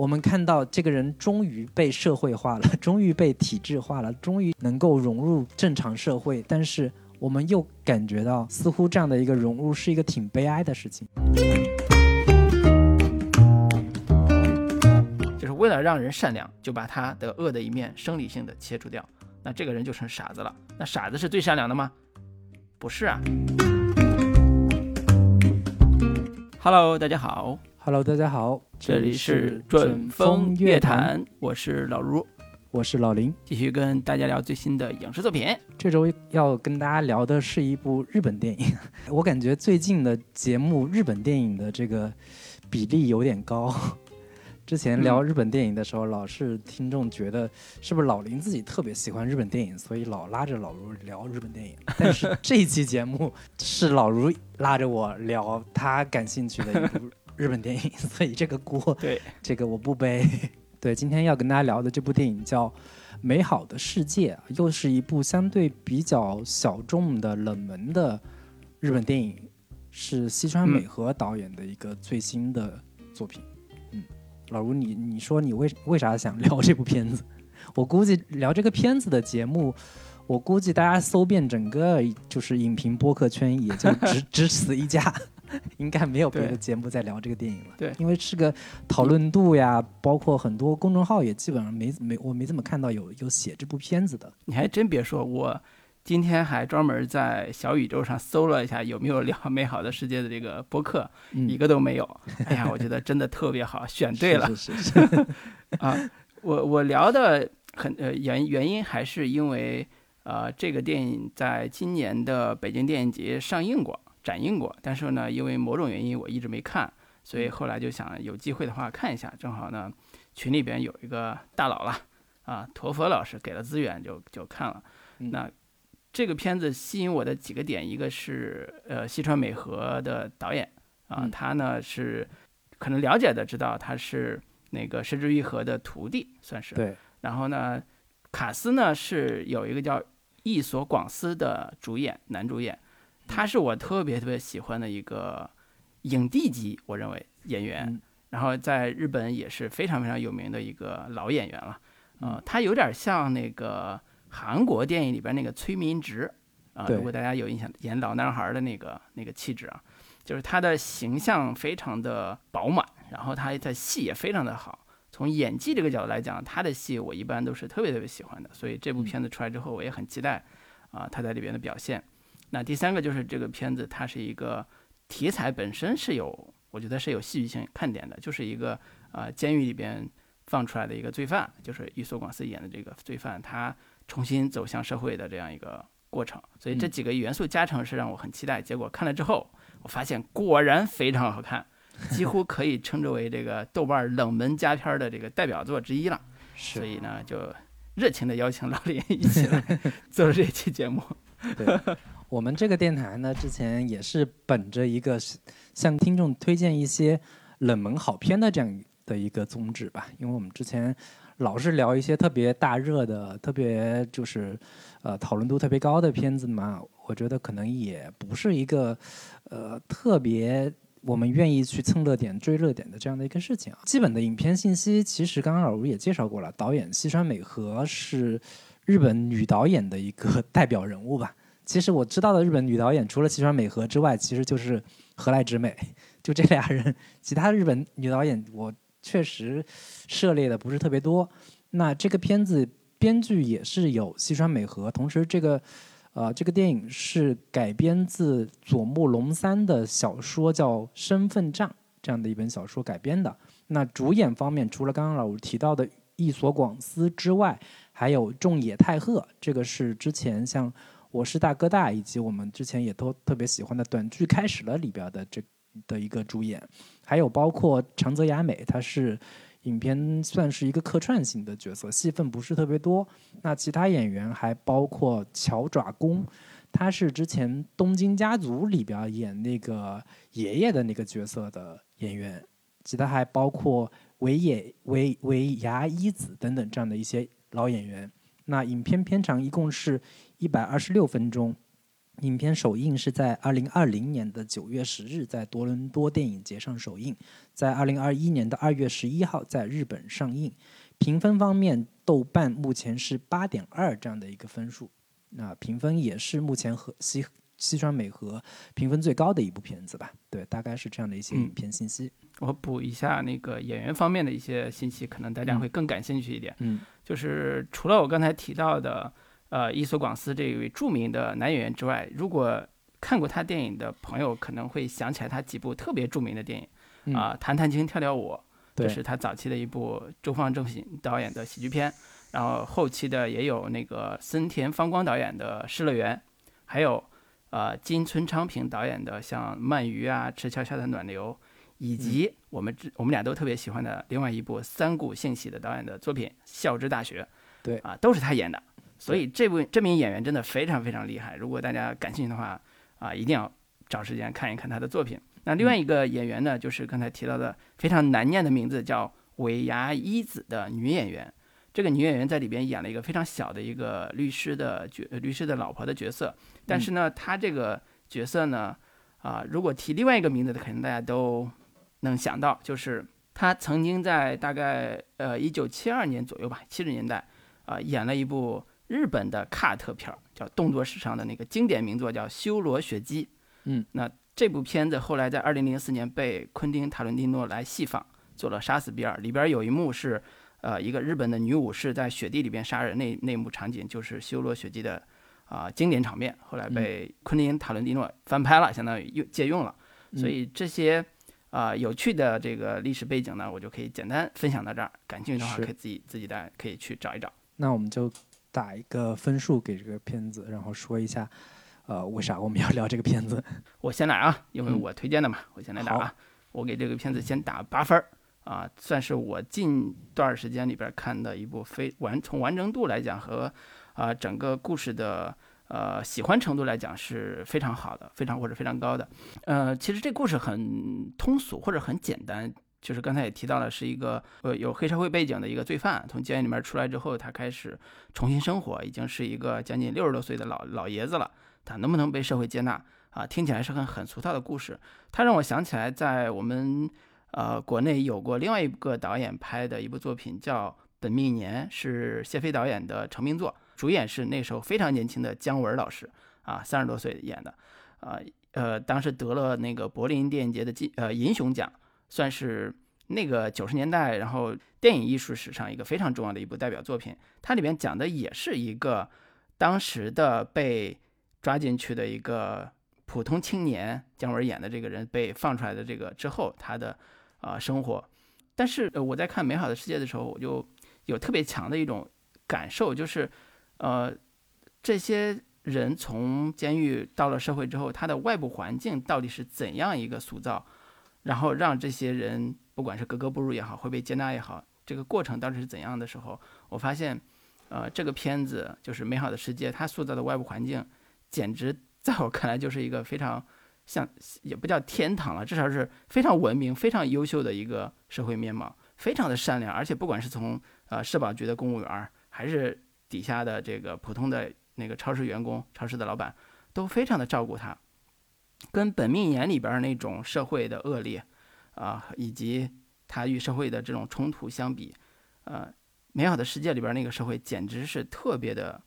我们看到这个人终于被社会化了，终于被体制化了，终于能够融入正常社会，但是我们又感觉到，似乎这样的一个融入是一个挺悲哀的事情。就是为了让人善良，就把他的恶的一面生理性的切除掉，那这个人就成傻子了。那傻子是最善良的吗？不是啊。Hello，大家好。Hello，大家好，这里是准风乐坛，我是老卢，我是老林，继续跟大家聊最新的影视作品。这周要跟大家聊的是一部日本电影，我感觉最近的节目日本电影的这个比例有点高。之前聊日本电影的时候，老是听众觉得是不是老林自己特别喜欢日本电影，所以老拉着老卢聊日本电影。但是这一期节目是老卢拉着我聊他感兴趣的一部日本电影，所以这个锅 对这个我不背。对，今天要跟大家聊的这部电影叫《美好的世界》，又是一部相对比较小众的冷门的日本电影，是西川美和导演的一个最新的作品。嗯，老卢，你你说你为为啥想聊这部片子？我估计聊这个片子的节目，我估计大家搜遍整个就是影评播客圈，也就只只此一家。应该没有别的节目在聊这个电影了。对，因为是个讨论度呀，包括很多公众号也基本上没没我没怎么看到有有写这部片子的。你还真别说，我今天还专门在小宇宙上搜了一下有没有聊美好的世界的这个播客，嗯一个都没有。哎呀，我觉得真的特别好，选对了。是是是是 啊，我我聊的很呃原原因还是因为呃这个电影在今年的北京电影节上映过。展映过，但是呢，因为某种原因我一直没看，所以后来就想有机会的话看一下。正好呢，群里边有一个大佬了，啊，陀佛老师给了资源就就看了。嗯那这个片子吸引我的几个点，一个是呃西川美和的导演啊，嗯他呢是可能了解的知道他是那个石之愈合的徒弟，算是。对。然后呢，卡斯呢是有一个叫伊索广司的主演，男主演。他是我特别特别喜欢的一个影帝级，我认为演员，嗯、然后在日本也是非常非常有名的一个老演员了。呃，嗯、他有点像那个韩国电影里边那个崔民植啊、呃，如果大家有印象，演老男孩的那个那个气质啊，就是他的形象非常的饱满，然后他的戏也非常的好。从演技这个角度来讲，他的戏我一般都是特别特别喜欢的，所以这部片子出来之后，我也很期待啊、呃、他在里边的表现。那第三个就是这个片子，它是一个题材本身是有，我觉得是有戏剧性看点的，就是一个呃监狱里边放出来的一个罪犯，就是伊索广司演的这个罪犯，他重新走向社会的这样一个过程。所以这几个元素加成是让我很期待。结果看了之后，我发现果然非常好看，几乎可以称之为这个豆瓣冷门佳片的这个代表作之一了。所以呢，就热情的邀请老李一起来 做这期节目。对。我们这个电台呢，之前也是本着一个向听众推荐一些冷门好片的这样的一个宗旨吧。因为我们之前老是聊一些特别大热的、特别就是呃讨论度特别高的片子嘛，我觉得可能也不是一个呃特别我们愿意去蹭热点、追热点的这样的一个事情啊。基本的影片信息，其实刚刚老吴也介绍过了，导演西川美和是日本女导演的一个 代表人物吧。其实我知道的日本女导演，除了西川美和之外，其实就是河濑直美，就这俩人。其他日本女导演，我确实涉猎的不是特别多。那这个片子编剧也是有西川美和，同时这个呃这个电影是改编自佐木龙三的小说，叫《身份账》这样的一本小说改编的。那主演方面，除了刚刚老吴提到的伊索广司之外，还有仲野太赫，这个是之前像。我是大哥大，以及我们之前也都特别喜欢的短剧开始了里边的这的一个主演，还有包括长泽雅美，她是影片算是一个客串型的角色，戏份不是特别多。那其他演员还包括乔爪功，他是之前《东京家族》里边演那个爷爷的那个角色的演员，其他还包括尾野尾尾牙一子等等这样的一些老演员。那影片片长一共是一百二十六分钟，影片首映是在二零二零年的九月十日在多伦多电影节上首映，在二零二一年的二月十一号在日本上映。评分方面，豆瓣目前是八点二这样的一个分数，那评分也是目前和西西川美和评分最高的一部片子吧？对，大概是这样的一些影片信息。我补一下那个演员方面的一些信息，可能大家会更感兴趣一点。嗯，就是除了我刚才提到的。呃，伊索广司这位著名的男演员之外，如果看过他电影的朋友，可能会想起来他几部特别著名的电影啊，《弹弹琴跳跳舞》，这是他早期的一部周放正品导演的喜剧片，然后后期的也有那个森田芳光导演的《失乐园》，还有呃金村昌平导演的像《鳗鱼》啊，《赤桥下的暖流》，以及我们我们俩都特别喜欢的另外一部三谷幸喜的导演的作品《笑之大学》，对。啊，都是他演的。所以这部这名演员真的非常非常厉害，如果大家感兴趣的话，啊，一定要找时间看一看他的作品。那另外一个演员呢，就是刚才提到的非常难念的名字，叫尾牙一子的女演员。这个女演员在里边演了一个非常小的一个律师的角，律师的老婆的角色。但是呢，她这个角色呢，啊，如果提另外一个名字的，可能大家都能想到，就是她曾经在大概呃一九七二年左右吧，七十年代啊，演了一部。日本的卡特片儿叫动作史上的那个经典名作，叫《修罗血姬》。嗯，那这部片子后来在二零零四年被昆汀·塔伦蒂诺来戏仿，做了《杀死比尔》。里边有一幕是，呃，一个日本的女武士在雪地里边杀人，那那幕场景就是《修罗血姬》的啊经典场面。后来被昆汀·塔伦蒂诺翻拍了，相当于用借用了。所以这些啊有趣的这个历史背景呢，我就可以简单分享到这儿。感兴趣的话，可以自己自己带可以去找一找。那我们就。打一个分数给这个片子，然后说一下，呃，为啥我们要聊这个片子？我先来啊，因为我推荐的嘛，我先来打啊。我给这个片子先打八分儿啊，算是我近段时间里边看的一部非完从完整度来讲和啊整个故事的呃喜欢程度来讲是非常好的，非常或者非常高的。呃，其实这故事很通俗或者很简单。就是刚才也提到了，是一个呃有黑社会背景的一个罪犯，从监狱里面出来之后，他开始重新生活，已经是一个将近六十多岁的老老爷子了。他能不能被社会接纳啊？听起来是很很俗套的故事。他让我想起来，在我们呃国内有过另外一个导演拍的一部作品，叫《本命年》，是谢飞导演的成名作，主演是那时候非常年轻的姜文老师啊，三十多岁演的，啊呃当时得了那个柏林电影节的金呃银熊奖。算是那个九十年代，然后电影艺术史上一个非常重要的一部代表作品。它里边讲的也是一个当时的被抓进去的一个普通青年，姜文演的这个人被放出来的这个之后他的啊生活。但是我在看《美好的世界》的时候，我就有特别强的一种感受，就是呃这些人从监狱到了社会之后，他的外部环境到底是怎样一个塑造？然后让这些人，不管是格格不入也好，会被接纳也好，这个过程到底是怎样的时候，我发现，呃，这个片子就是《美好的世界》，它塑造的外部环境，简直在我看来就是一个非常像，也不叫天堂了，至少是非常文明、非常优秀的一个社会面貌，非常的善良，而且不管是从呃社保局的公务员，还是底下的这个普通的那个超市员工、超市的老板，都非常的照顾他。跟《本命年》里边那种社会的恶劣，啊，以及他与社会的这种冲突相比，呃，《美好的世界》里边那个社会简直是特别的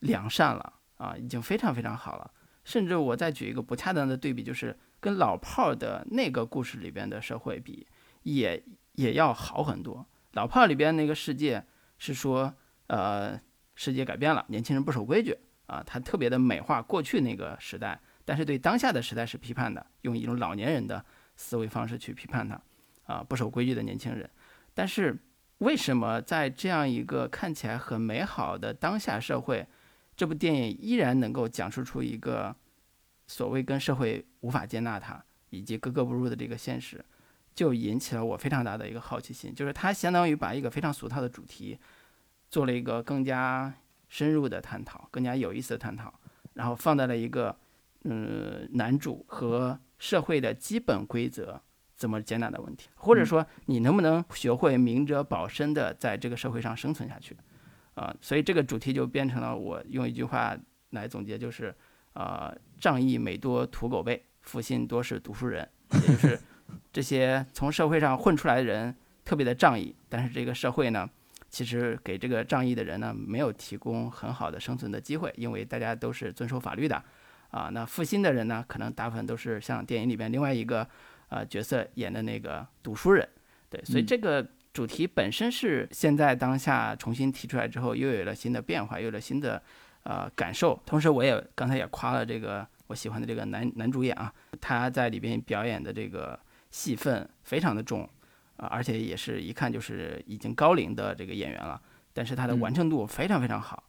良善了啊，已经非常非常好了。甚至我再举一个不恰当的对比，就是跟老炮儿的那个故事里边的社会比，也也要好很多。老炮儿里边那个世界是说，呃，世界改变了，年轻人不守规矩啊，他特别的美化过去那个时代。但是对当下的时代是批判的，用一种老年人的思维方式去批判他，啊，不守规矩的年轻人。但是为什么在这样一个看起来很美好的当下社会，这部电影依然能够讲述出一个所谓跟社会无法接纳他以及格格不入的这个现实，就引起了我非常大的一个好奇心。就是它相当于把一个非常俗套的主题，做了一个更加深入的探讨，更加有意思的探讨，然后放在了一个。嗯，男主和社会的基本规则怎么接纳的问题，或者说你能不能学会明哲保身的在这个社会上生存下去，啊，所以这个主题就变成了我用一句话来总结，就是呃，仗义每多屠狗辈，负心多是读书人，也就是 这些从社会上混出来的人特别的仗义，但是这个社会呢，其实给这个仗义的人呢没有提供很好的生存的机会，因为大家都是遵守法律的，啊，那负心的人呢，可能大部分都是像电影里边另外一个呃角色演的那个读书人，对，所以这个主题本身是现在当下重新提出来之后，又有了新的变化，又有了新的。呃，感受。同时，我也刚才也夸了这个我喜欢的这个男男主演啊，他在里边表演的这个戏份非常的重，啊，而且也是一看就是已经高龄的这个演员了。但是他的完成度非常非常好，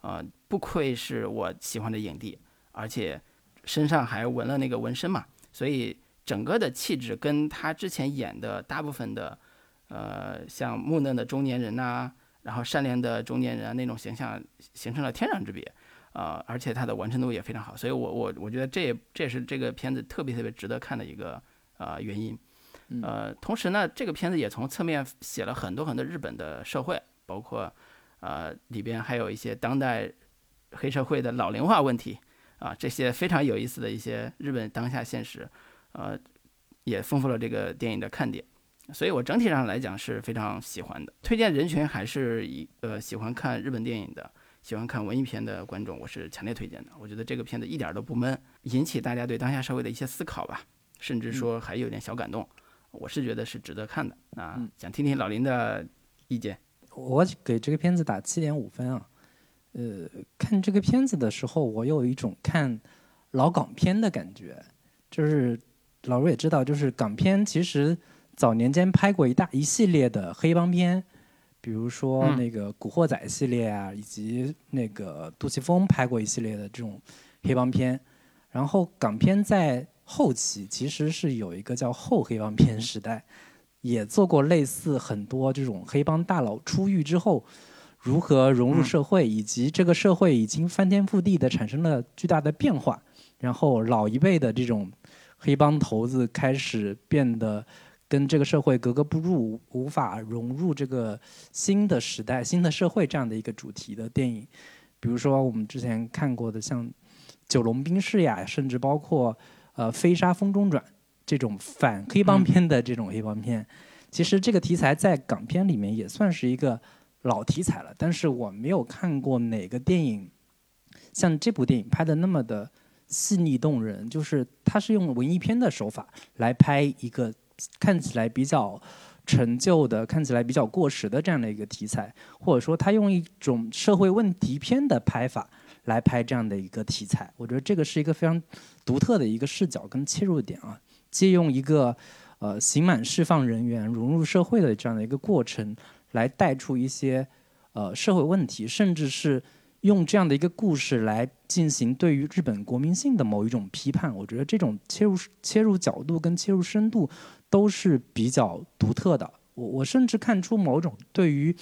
啊，不愧是我喜欢的影帝，而且身上还纹了那个纹身嘛，所以整个的气质跟他之前演的大部分的，呃，像木讷的中年人呐。然后善良的中年人啊，那种形象形成了天壤之别，啊，而且他的完成度也非常好，所以我我我觉得这也这也是这个片子特别特别值得看的一个呃原因，呃，同时呢，这个片子也从侧面写了很多很多日本的社会，包括呃里边还有一些当代黑社会的老龄化问题啊，这些非常有意思的一些日本当下现实，呃，也丰富了这个电影的看点。所以，我整体上来讲是非常喜欢的。推荐人群还是以呃喜欢看日本电影的、喜欢看文艺片的观众，我是强烈推荐的。我觉得这个片子一点都不闷，引起大家对当下社会的一些思考吧，甚至说还有点小感动。我是觉得是值得看的啊。想听听老林的意见。我给这个片子打七点五分啊。呃，看这个片子的时候，我有一种看老港片的感觉，就是老卢也知道，就是港片其实。早年间拍过一大一系列的黑帮片，比如说那个《古惑仔》系列啊，以及那个杜琪峰拍过一系列的这种黑帮片。然后港片在后期其实是有一个叫后黑帮片时代，也做过类似很多这种黑帮大佬出狱之后如何融入社会，以及这个社会已经翻天覆地的产生了巨大的变化，然后老一辈的这种黑帮头子开始变得。跟这个社会格格不入，无法融入这个新的时代、新的社会这样的一个主题的电影，比如说我们之前看过的像《九龙冰室》呀，甚至包括呃《飞沙风中转》这种反黑帮片的这种黑帮片，其实这个题材在港片里面也算是一个老题材了。但是我没有看过哪个电影像这部电影拍的那么的细腻动人，就是它是用文艺片的手法来拍一个。看起来比较陈旧的，看起来比较过时的这样的一个题材，或者说他用一种社会问题片的拍法来拍这样的一个题材，我觉得这个是一个非常独特的一个视角跟切入点啊。借用一个呃刑满释放人员融入社会的这样的一个过程，来带出一些呃社会问题，甚至是用这样的一个故事来进行对于日本国民性的某一种批判。我觉得这种切入切入角度跟切入深度。都是比较独特的。我我甚至看出某种对于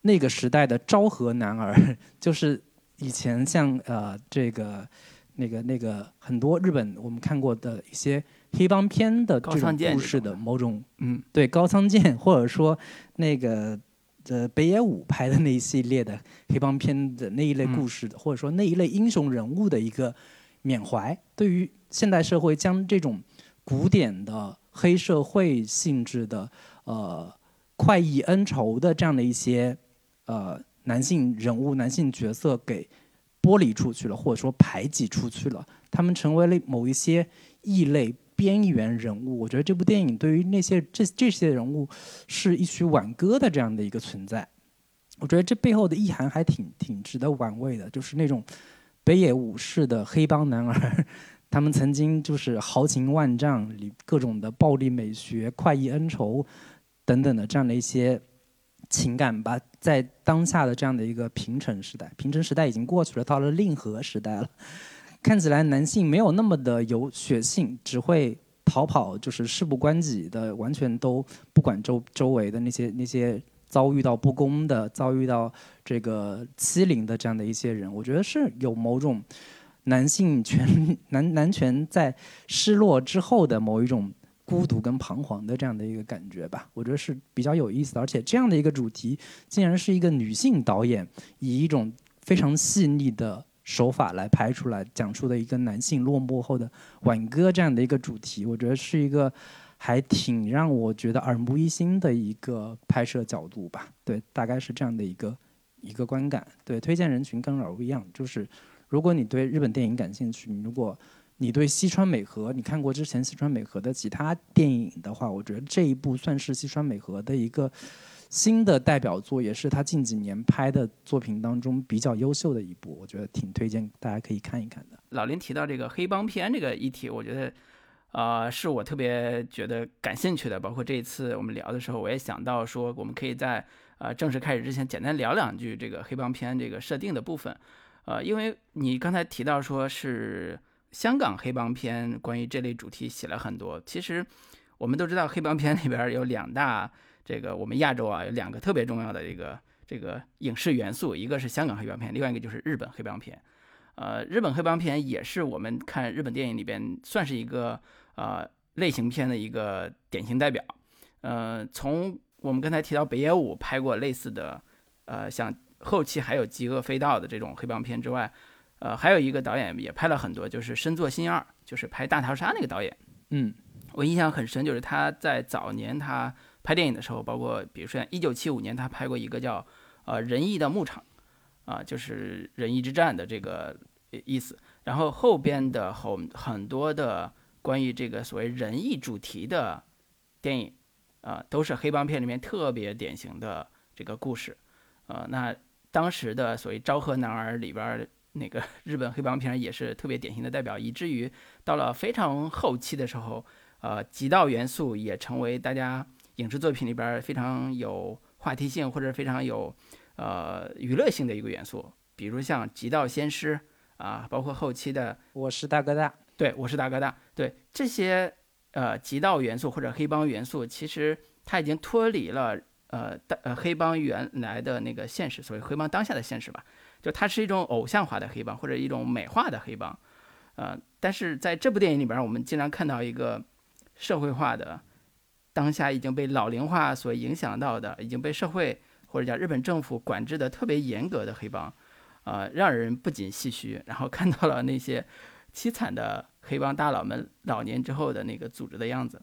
那个时代的昭和男儿，就是以前像呃这个那个那个很多日本我们看过的一些黑帮片的这种故事的某种嗯对高仓健或者说那个呃北野武拍的那一系列的黑帮片的那一类故事的或者说那一类英雄人物的一个缅怀，对于现代社会将这种古典的。黑社会性质的，呃，快意恩仇的这样的一些，呃，男性人物、男性角色给剥离出去了，或者说排挤出去了，他们成为了某一些异类、边缘人物。我觉得这部电影对于那些这这些人物是一曲挽歌的这样的一个存在。我觉得这背后的意涵还挺挺值得玩味的，就是那种北野武士的黑帮男儿。他们曾经就是豪情万丈，里各种的暴力美学、快意恩仇等等的这样的一些情感吧，在当下的这样的一个平成时代，平成时代已经过去了，到了令和时代了。看起来男性没有那么的有血性，只会逃跑，就是事不关己的，完全都不管周周围的那些那些遭遇到不公的、遭遇到这个欺凌的这样的一些人。我觉得是有某种。男性权男男权在失落之后的某一种孤独跟彷徨的这样的一个感觉吧，我觉得是比较有意思的。而且这样的一个主题，竟然是一个女性导演以一种非常细腻的手法来拍出来，讲述的一个男性落寞后的挽歌这样的一个主题，我觉得是一个还挺让我觉得耳目一新的一个拍摄角度吧。对，大概是这样的一个一个观感。对，推荐人群跟老吴一样，就是如果你对日本电影感兴趣，如果你对西川美和，你看过之前西川美和的其他电影的话，我觉得这一部算是西川美和的一个新的代表作，也是他近几年拍的作品当中比较优秀的一部，我觉得挺推荐大家可以看一看的。老林提到这个黑帮片这个议题，我觉得，呃，是我特别觉得感兴趣的。包括这一次我们聊的时候，我也想到说，我们可以在呃正式开始之前，简单聊两句这个黑帮片这个设定的部分。呃，因为你刚才提到说是。香港黑帮片关于这类主题写了很多。其实我们都知道，黑帮片里边有两大，这个我们亚洲啊有两个特别重要的这个这个影视元素，一个是香港黑帮片，另外一个就是日本黑帮片。呃，日本黑帮片也是我们看日本电影里边算是一个呃类型片的一个典型代表。呃，从我们刚才提到北野武拍过类似的，呃，像后期还有《极恶飞盗》的这种黑帮片之外。呃，还有一个导演也拍了很多，就是深作新二，就是拍大逃杀那个导演。嗯，我印象很深，就是他在早年他拍电影的时候，包括比如说像一九七五年他拍过一个叫呃仁义的牧场，啊，就是仁义之战的这个意思。然后后边的很很多的关于这个所谓仁义主题的电影，啊，都是黑帮片里面特别典型的这个故事。呃，那当时的所谓昭和男儿里边。那个 日本黑帮片也是特别典型的代表，以至于到了非常后期的时候，呃，极道元素也成为大家影视作品里边非常有话题性或者非常有呃娱乐性的一个元素。比如像极道先师啊，包括后期的我是大哥大，对我是大哥大，对这些呃极道元素或者黑帮元素，其实它已经脱离了呃大呃黑帮原来的那个现实，所谓黑帮当下的现实吧。就它是一种偶像化的黑帮，或者一种美化的黑帮，呃，但是在这部电影里边，我们经常看到一个社会化的，当下已经被老龄化所影响到的，已经被社会或者叫日本政府管制的特别严格的黑帮，呃，让人不仅唏嘘，然后看到了那些凄惨的黑帮大佬们老年之后的那个组织的样子，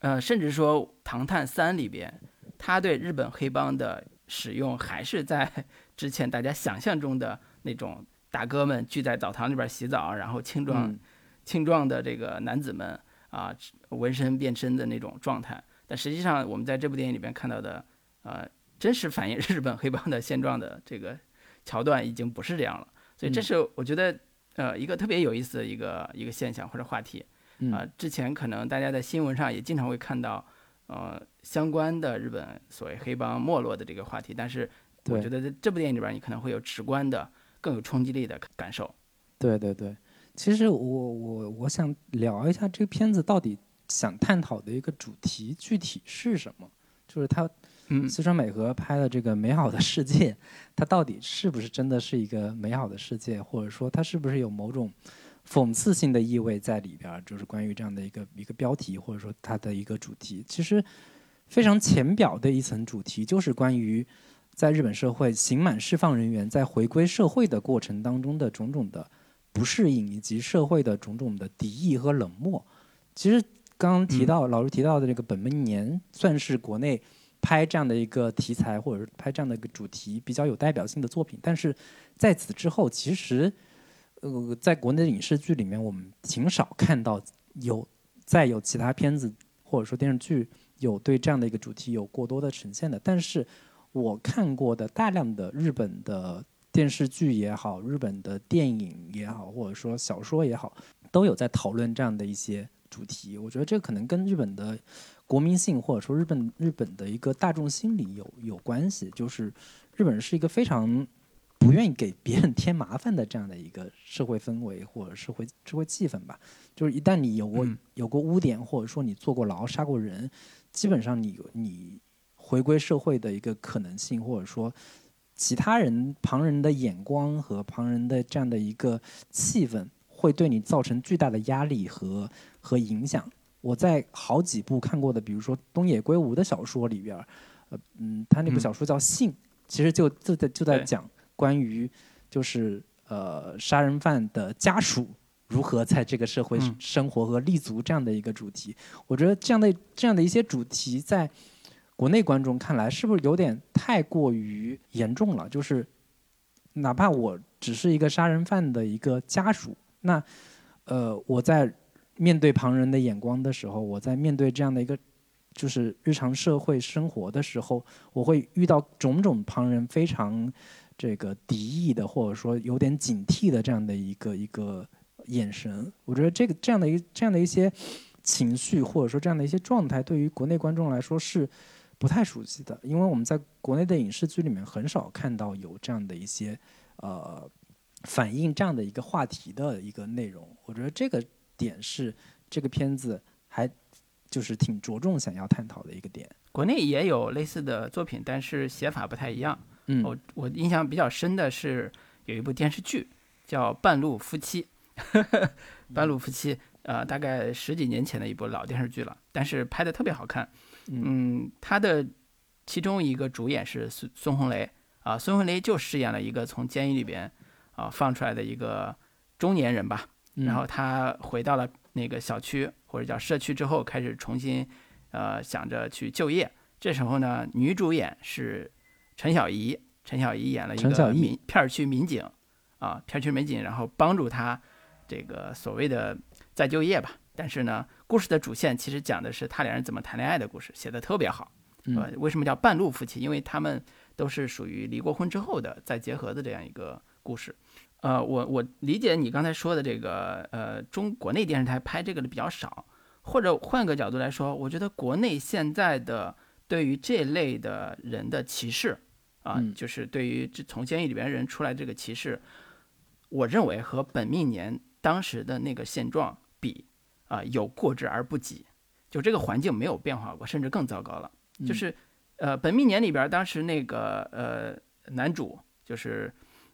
呃，甚至说《唐探三》里边，他对日本黑帮的使用还是在。之前大家想象中的那种大哥们聚在澡堂里边洗澡，然后青壮、青壮的这个男子们啊，纹身变身的那种状态。但实际上，我们在这部电影里边看到的，呃，真实反映日本黑帮的现状的这个桥段已经不是这样了。所以，这是我觉得呃一个特别有意思的一个一个现象或者话题。啊，之前可能大家在新闻上也经常会看到呃相关的日本所谓黑帮没落的这个话题，但是。我觉得在这部电影里边，你可能会有直观的、更有冲击力的感受。对对对，其实我我我想聊一下这个片子到底想探讨的一个主题具体是什么？就是他，嗯，四川美和拍的这个美好的世界，它到底是不是真的是一个美好的世界？或者说它是不是有某种讽刺性的意味在里边？就是关于这样的一个一个标题，或者说它的一个主题，其实非常浅表的一层主题，就是关于。在日本社会，刑满释放人员在回归社会的过程当中的种种的不适应，以及社会的种种的敌意和冷漠。其实刚刚提到老师提到的这个《本命年》，算是国内拍这样的一个题材，或者是拍这样的一个主题比较有代表性的作品。但是在此之后，其实呃，在国内的影视剧里面，我们挺少看到有再有其他片子或者说电视剧有对这样的一个主题有过多的呈现的。但是我看过的大量的日本的电视剧也好，日本的电影也好，或者说小说也好，都有在讨论这样的一些主题。我觉得这可能跟日本的国民性或者说日本日本的一个大众心理有有关系。就是日本人是一个非常不愿意给别人添麻烦的这样的一个社会氛围或者社会社会气氛吧。就是一旦你有过有过污点，或者说你坐过牢、杀过人，基本上你你。回归社会的一个可能性，或者说其他人旁人的眼光和旁人的这样的一个气氛，会对你造成巨大的压力和和影响。我在好几部看过的，比如说东野圭吾的小说里边，呃嗯，他那部小说叫《信》，其实就就在就在讲关于就是呃杀人犯的家属如何在这个社会生活和立足这样的一个主题。我觉得这样的这样的一些主题，在国内观众看来，是不是有点太过于严重了？就是哪怕我只是一个杀人犯的一个家属，那呃我在面对旁人的眼光的时候，我在面对这样的一个。就是日常社会生活的时候，我会遇到种种旁人非常这个敌意的，或者说有点警惕的这样的一个一个眼神。我觉得这个这样的一这样的一些情绪，或者说这样的一些状态，对于国内观众来说是不太熟悉的，因为我们在国内的影视剧里面很少看到有这样的一些呃反映这样的一个话题的一个内容。我觉得这个点是这个片子还。就是挺着重想要探讨的一个点。国内也有类似的作品，但是写法不太一样。嗯，我我印象比较深的是有一部电视剧叫《半路夫妻 》，半路夫妻，呃，大概十几年前的一部老电视剧了，但是拍的特别好看。嗯，他的其中一个主演是孙孙红雷啊，孙红雷就饰演了一个从监狱里边啊放出来的一个中年人吧，然后他回到了那个小区。或者叫社区之后开始重新，呃，想着去就业。这时候呢，女主演是陈小怡，陈小怡演了一个民片区民警，啊，片区民警，然后帮助他这个所谓的再就业吧。但是呢，故事的主线其实讲的是他俩人怎么谈恋爱的故事，写的特别好。呃，为什么叫半路夫妻？因为他们都是属于离过婚之后的再结合的这样一个故事。呃，我我理解你刚才说的这个，呃，中国内电视台拍这个的比较少，或者换个角度来说，我觉得国内现在的对于这类的人的歧视，啊，就是对于这从监狱里边人出来这个歧视，我认为和本命年当时的那个现状比，啊，有过之而不及，就这个环境没有变化过，甚至更糟糕了。就是，呃，本命年里边当时那个呃男主就是。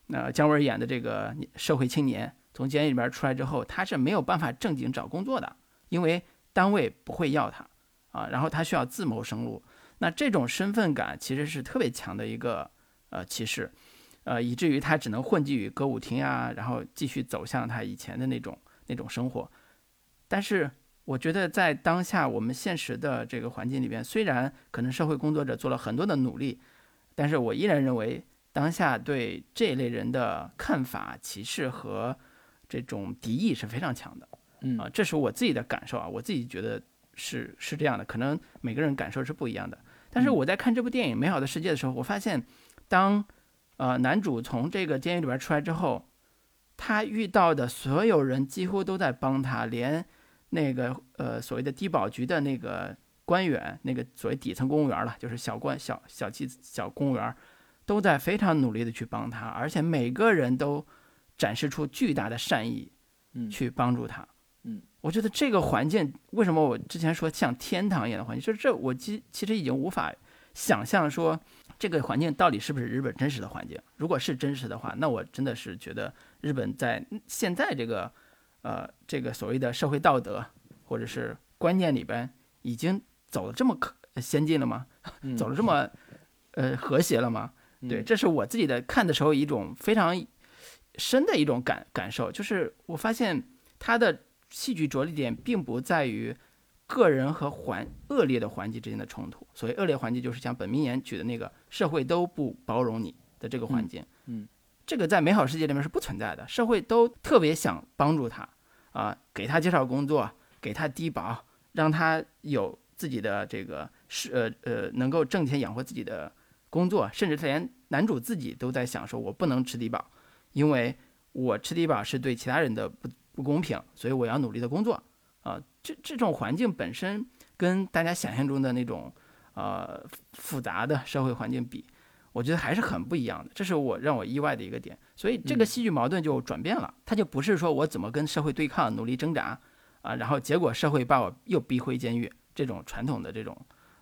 呃姜文演的这个社会青年从监狱里边出来之后，他是没有办法正经找工作的，因为单位不会要他啊，然后他需要自谋生路。那这种身份感其实是特别强的一个呃歧视，呃，以至于他只能混迹于歌舞厅啊，然后继续走向他以前的那种那种生活。但是我觉得在当下我们现实的这个环境里边，虽然可能社会工作者做了很多的努力，但是我依然认为。当下对这一类人的看法、歧视和这种敌意是非常强的，嗯啊，这是我自己的感受啊，我自己觉得是是这样的，可能每个人感受是不一样的。但是我在看这部电影《美好的世界》的时候，我发现，当呃男主从这个监狱里边出来之后，他遇到的所有人几乎都在帮他，连那个呃所谓的低保局的那个官员，那个所谓底层公务员了，就是小官、小小级小公务员。都在非常努力的去帮他，而且每个人都展示出巨大的善意，嗯，去帮助他，嗯，我觉得这个环境为什么我之前说像天堂一样的环境，就是这我其其实已经无法想象说这个环境到底是不是日本真实的环境。如果是真实的话，那我真的是觉得日本在现在这个呃这个所谓的社会道德或者是观念里边已经走了这么可先进了吗？走了这么呃和谐了吗？对，这是我自己的看的时候一种非常深的一种感感受，就是我发现他的戏剧着力点并不在于个人和环恶劣的环境之间的冲突。所谓恶劣环境，就是像本命年举的那个社会都不包容你的这个环境。嗯，这个在美好世界里面是不存在的，社会都特别想帮助他啊，给他介绍工作，给他低保，让他有自己的这个是呃呃能够挣钱养活自己的。工作，甚至他连男主自己都在想说：“我不能吃低保，因为我吃低保是对其他人的不不公平，所以我要努力的工作。”啊，这这种环境本身跟大家想象中的那种呃复杂的社会环境比，我觉得还是很不一样的。这是我让我意外的一个点。所以这个戏剧矛盾就转变了，它就不是说我怎么跟社会对抗，努力挣扎啊，然后结果社会把我又逼回监狱这种传统的这种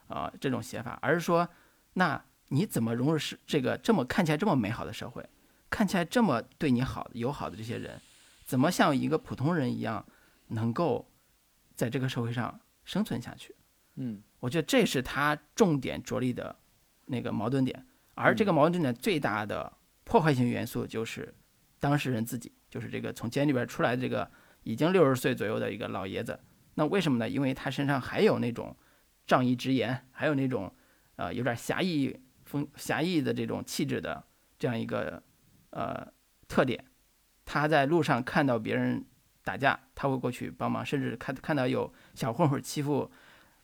啊这种写法，而是说那。你怎么融入是这个这么看起来这么美好的社会，看起来这么对你好友好的这些人，怎么像一个普通人一样，能够在这个社会上生存下去？嗯，我觉得这是他重点着力的那个矛盾点，而这个矛盾呢最大的破坏性元素就是当事人自己，就是这个从监狱里边出来的这个已经六十岁左右的一个老爷子。那为什么呢？因为他身上还有那种仗义直言，还有那种呃有点侠义风侠义的这种气质的这样一个呃特点。他在路上看到别人打架，他会过去帮忙，甚至看看到有小混混欺负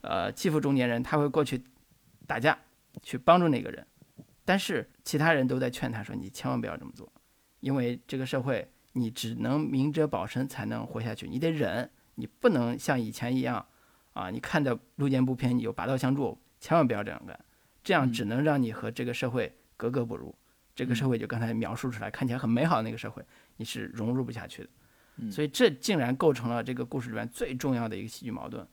呃欺负中年人，他会过去打架去帮助那个人。但是其他人都在劝他说：“你千万不要这么做，因为这个社会你只能明哲保身才能活下去，你得忍。”你不能像以前一样，啊，你看着路见不平你就拔刀相助，千万不要这样干，这样只能让你和这个社会格格不入。这个社会就刚才描述出来看起来很美好的那个社会，你是融入不下去的。所以这竟然构成了这个故事里面最重要的一个戏剧矛盾，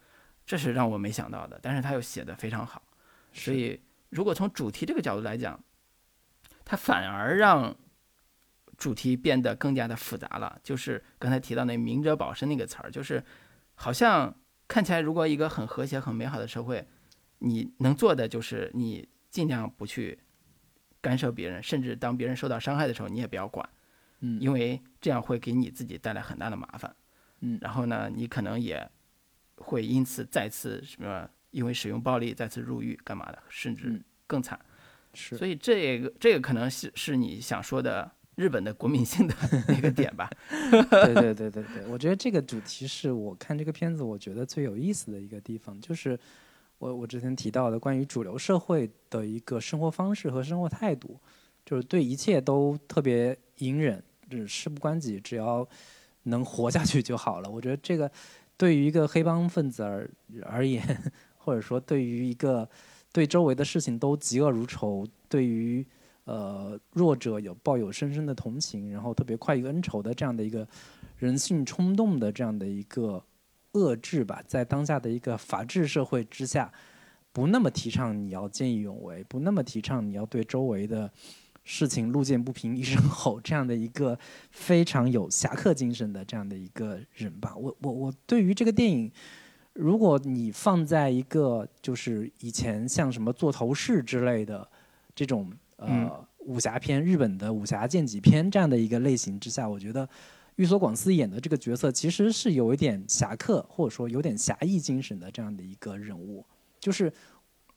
这是让我没想到的。但是他又写的非常好，所以如果从主题这个角度来讲，它反而让。主题变得更加的复杂了，就是刚才提到那“明哲保身”那个词儿，就是好像看起来，如果一个很和谐、很美好的社会，你能做的就是你尽量不去干涉别人，甚至当别人受到伤害的时候，你也不要管，嗯，因为这样会给你自己带来很大的麻烦，嗯，然后呢，你可能也会因此再次什么，因为使用暴力再次入狱干嘛的，甚至更惨，是，所以这个这个可能是是你想说的。日本的国民性的那个点吧，对对对对对，我觉得这个主题是我看这个片子我觉得最有意思的一个地方，就是我我之前提到的关于主流社会的一个生活方式和生活态度，就是对一切都特别隐忍，就是事不关己，只要能活下去就好了。我觉得这个对于一个黑帮分子而而言，或者说对于一个对周围的事情都嫉恶如仇，对于。呃，弱者有抱有深深的同情，然后特别快意恩仇的这样的一个人性冲动的这样的一个遏制吧，在当下的一个法治社会之下，不那么提倡你要见义勇为，不那么提倡你要对周围的事情路见不平一声吼这样的一个非常有侠客精神的这样的一个人吧。我我我对于这个电影，如果你放在一个就是以前像什么做头饰之类的这种。呃，武侠片，日本的武侠剑戟片这样的一个类型之下，我觉得玉所广司演的这个角色其实是有一点侠客，或者说有点侠义精神的这样的一个人物。就是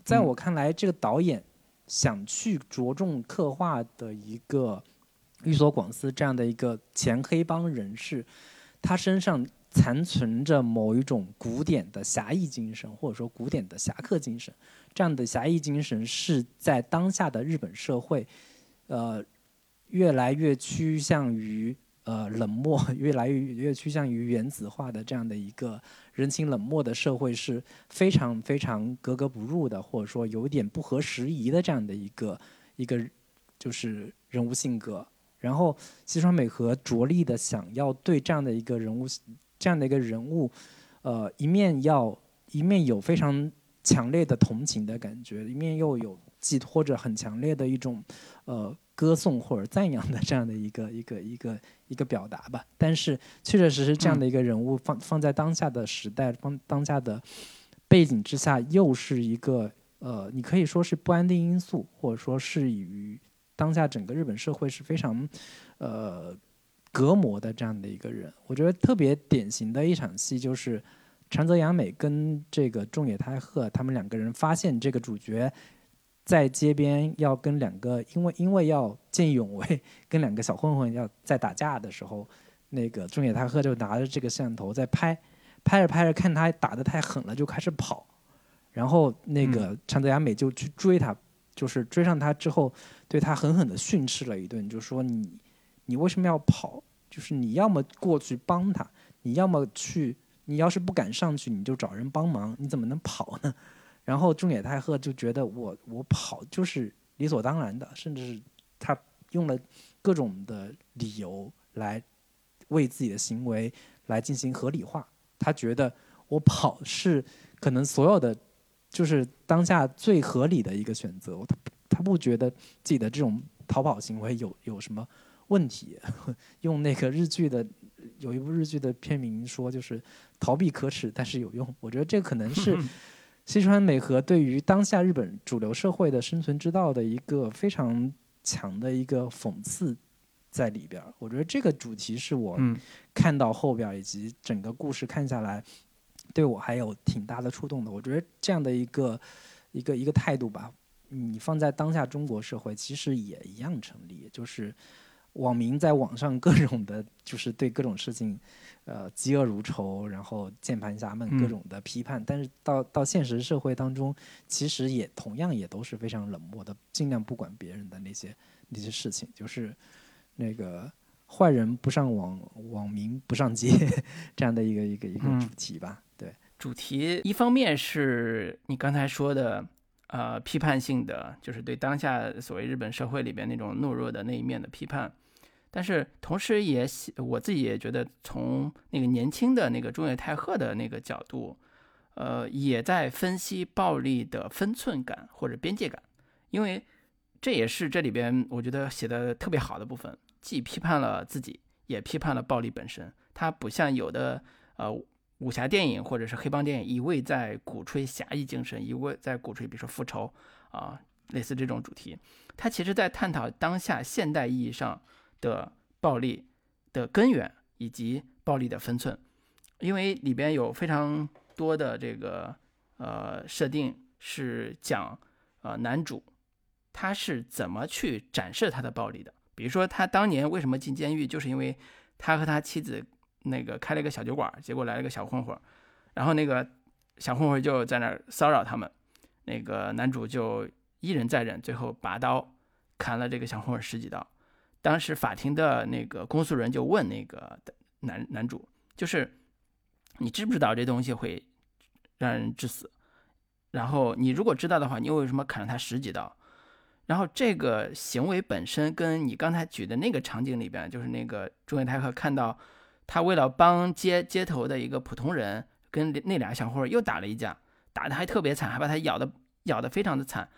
在我看来，这个导演想去着重刻画的一个玉所广司这样的一个前黑帮人士，他身上残存着某一种古典的侠义精神，或者说古典的侠客精神。这样的侠义精神是在当下的日本社会，呃，越来越趋向于呃冷漠，越来越越趋向于原子化的这样的一个人情冷漠的社会是非常非常格格不入的，或者说有点不合时宜的这样的一个一个就是人物性格。然后西川美和着力的想要对这样的一个人物，这样的一个人物，呃，一面要一面有非常。强烈的同情的感觉，一面又有寄托着很强烈的一种，呃，歌颂或者赞扬的这样的一个 一个一个一个表达吧。但是，确确实实这样的一个人物放放在当下的时代，放当下的背景之下，又是一个呃，你可以说是不安定因素，或者说是与当下整个日本社会是非常呃隔膜的这样的一个人。我觉得特别典型的一场戏就是。长泽雅美跟这个中野太贺他们两个人发现这个主角在街边要跟两个因为因为要见义勇为跟两个小混混要在打架的时候，那个中野太贺就拿着这个摄像头在拍，拍着拍着看他打的太狠了就开始跑，然后那个长泽雅美就去追他，就是追上他之后对他狠狠的训斥了一顿，就说你你为什么要跑？就是你要么过去帮他，你要么去。你要是不敢上去，你就找人帮忙，你怎么能跑呢？然后中野太贺就觉得我我跑就是理所当然的，甚至是他用了各种的理由来为自己的行为来进行合理化。他觉得我跑是可能所有的就是当下最合理的一个选择。他他不觉得自己的这种逃跑行为有有什么问题。用那个日剧的。有一部日剧的片名说就是逃避可耻，但是有用。我觉得这可能是 西川美和对于当下日本主流社会的生存之道的一个非常强的一个讽刺在里边儿。我觉得这个主题是我看到后边以及整个故事看下来，对我还有挺大的触动的。我觉得这样的一个一个一个态度吧，你放在当下中国社会，其实也一样成立，就是网民在网上各种的，就是对各种事情。呃，嫉恶如仇，然后键盘侠们各种的批判，但是到到现实社会当中，其实也同样也都是非常冷漠的，尽量不管别人的那些那些事情，就是那个坏人不上网，网民不上街 这样的一个一个一个主题吧。对，主题一方面是你刚才说的，呃，批判性的，就是对当下所谓日本社会里边那种懦弱的那一面的批判。但是同时，也我自己也觉得，从那个年轻的那个中野太贺的那个角度，呃，也在分析暴力的分寸感或者边界感，因为这也是这里边我觉得写的特别好的部分，既批判了自己，也批判了暴力本身。它不像有的呃武侠电影或者是黑帮电影，一味在鼓吹侠义精神，一味在鼓吹比如说复仇啊，类似这种主题，它其实在探讨当下现代意义上。的暴力的根源以及暴力的分寸，因为里边有非常多的这个呃设定是讲呃男主他是怎么去展示他的暴力的。比如说他当年为什么进监狱，就是因为他和他妻子那个开了一个小酒馆，结果来了个小混混，然后那个小混混就在那儿骚扰他们，那个男主就一忍再忍，最后拔刀砍了这个小混混十几刀。当时法庭的那个公诉人就问那个男男主，就是你知不知道这东西会让人致死？然后你如果知道的话，你为什么砍了他十几刀？然后这个行为本身跟你刚才举的那个场景里边，就是那个中野太贺看到他为了帮街街头的一个普通人跟那俩小混又打了一架，打的还特别惨，还把他咬的咬的非常的惨，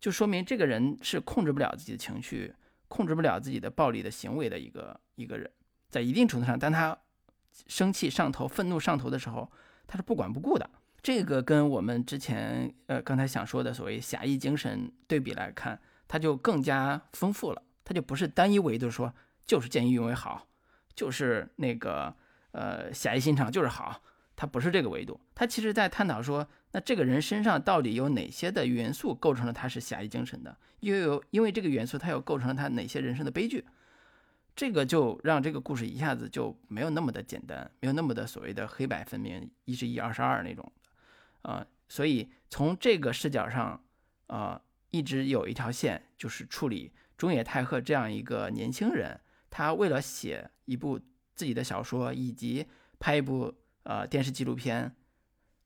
就说明这个人是控制不了自己的情绪。控制不了自己的暴力的行为的一个一个人，在一定程度上，当他生气上头、愤怒上头的时候，他是不管不顾的。这个跟我们之前呃刚才想说的所谓侠义精神对比来看，它就更加丰富了。它就不是单一维度说就是见义勇为好，就是那个呃侠义心肠就是好，它不是这个维度。它其实在探讨说。那这个人身上到底有哪些的元素构成了他是侠义精神的？又有因为这个元素，他又构成了他哪些人生的悲剧？这个就让这个故事一下子就没有那么的简单，没有那么的所谓的黑白分明，一是一，二是二那种啊。所以从这个视角上，啊，一直有一条线，就是处理中野太贺这样一个年轻人，他为了写一部自己的小说，以及拍一部呃电视纪录片，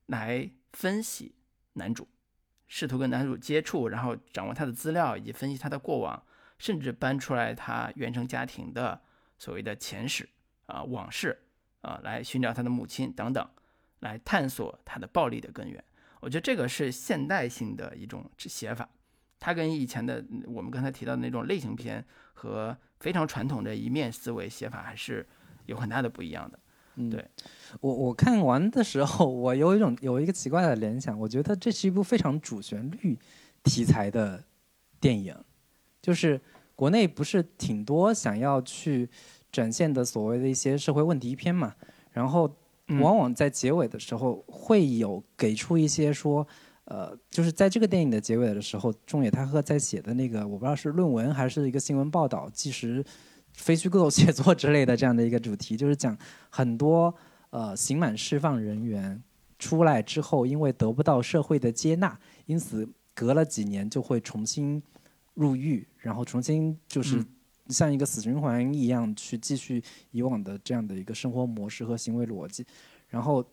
来。分析男主，试图跟男主接触，然后掌握他的资料，以及分析他的过往，甚至搬出来他原生家庭的所谓的前史啊往事啊，来寻找他的母亲等等，来探索他的暴力的根源。我觉得这个是现代性的一种写法，它跟以前的我们刚才提到的那种类型片和非常传统的一面思维写法还是有很大的不一样的。嗯，对。我我看完的时候，我有一种有一个奇怪的联想，我觉得这是一部非常主旋律题材的电影，就是国内不是挺多想要去展现的所谓的一些社会问题片嘛，然后往往在结尾的时候会有给出一些说，呃，就是在这个电影的结尾的时候，中野太贺在写的那个，我不知道是论文还是一个新闻报道，其实。非虚构写作之类的这样的一个主题，就是讲很多呃刑满释放人员出来之后，因为得不到社会的接纳，因此隔了几年就会重新入狱，然后重新就是像一个死循环一样去继续以往的这样的一个生活模式和行为逻辑，然后。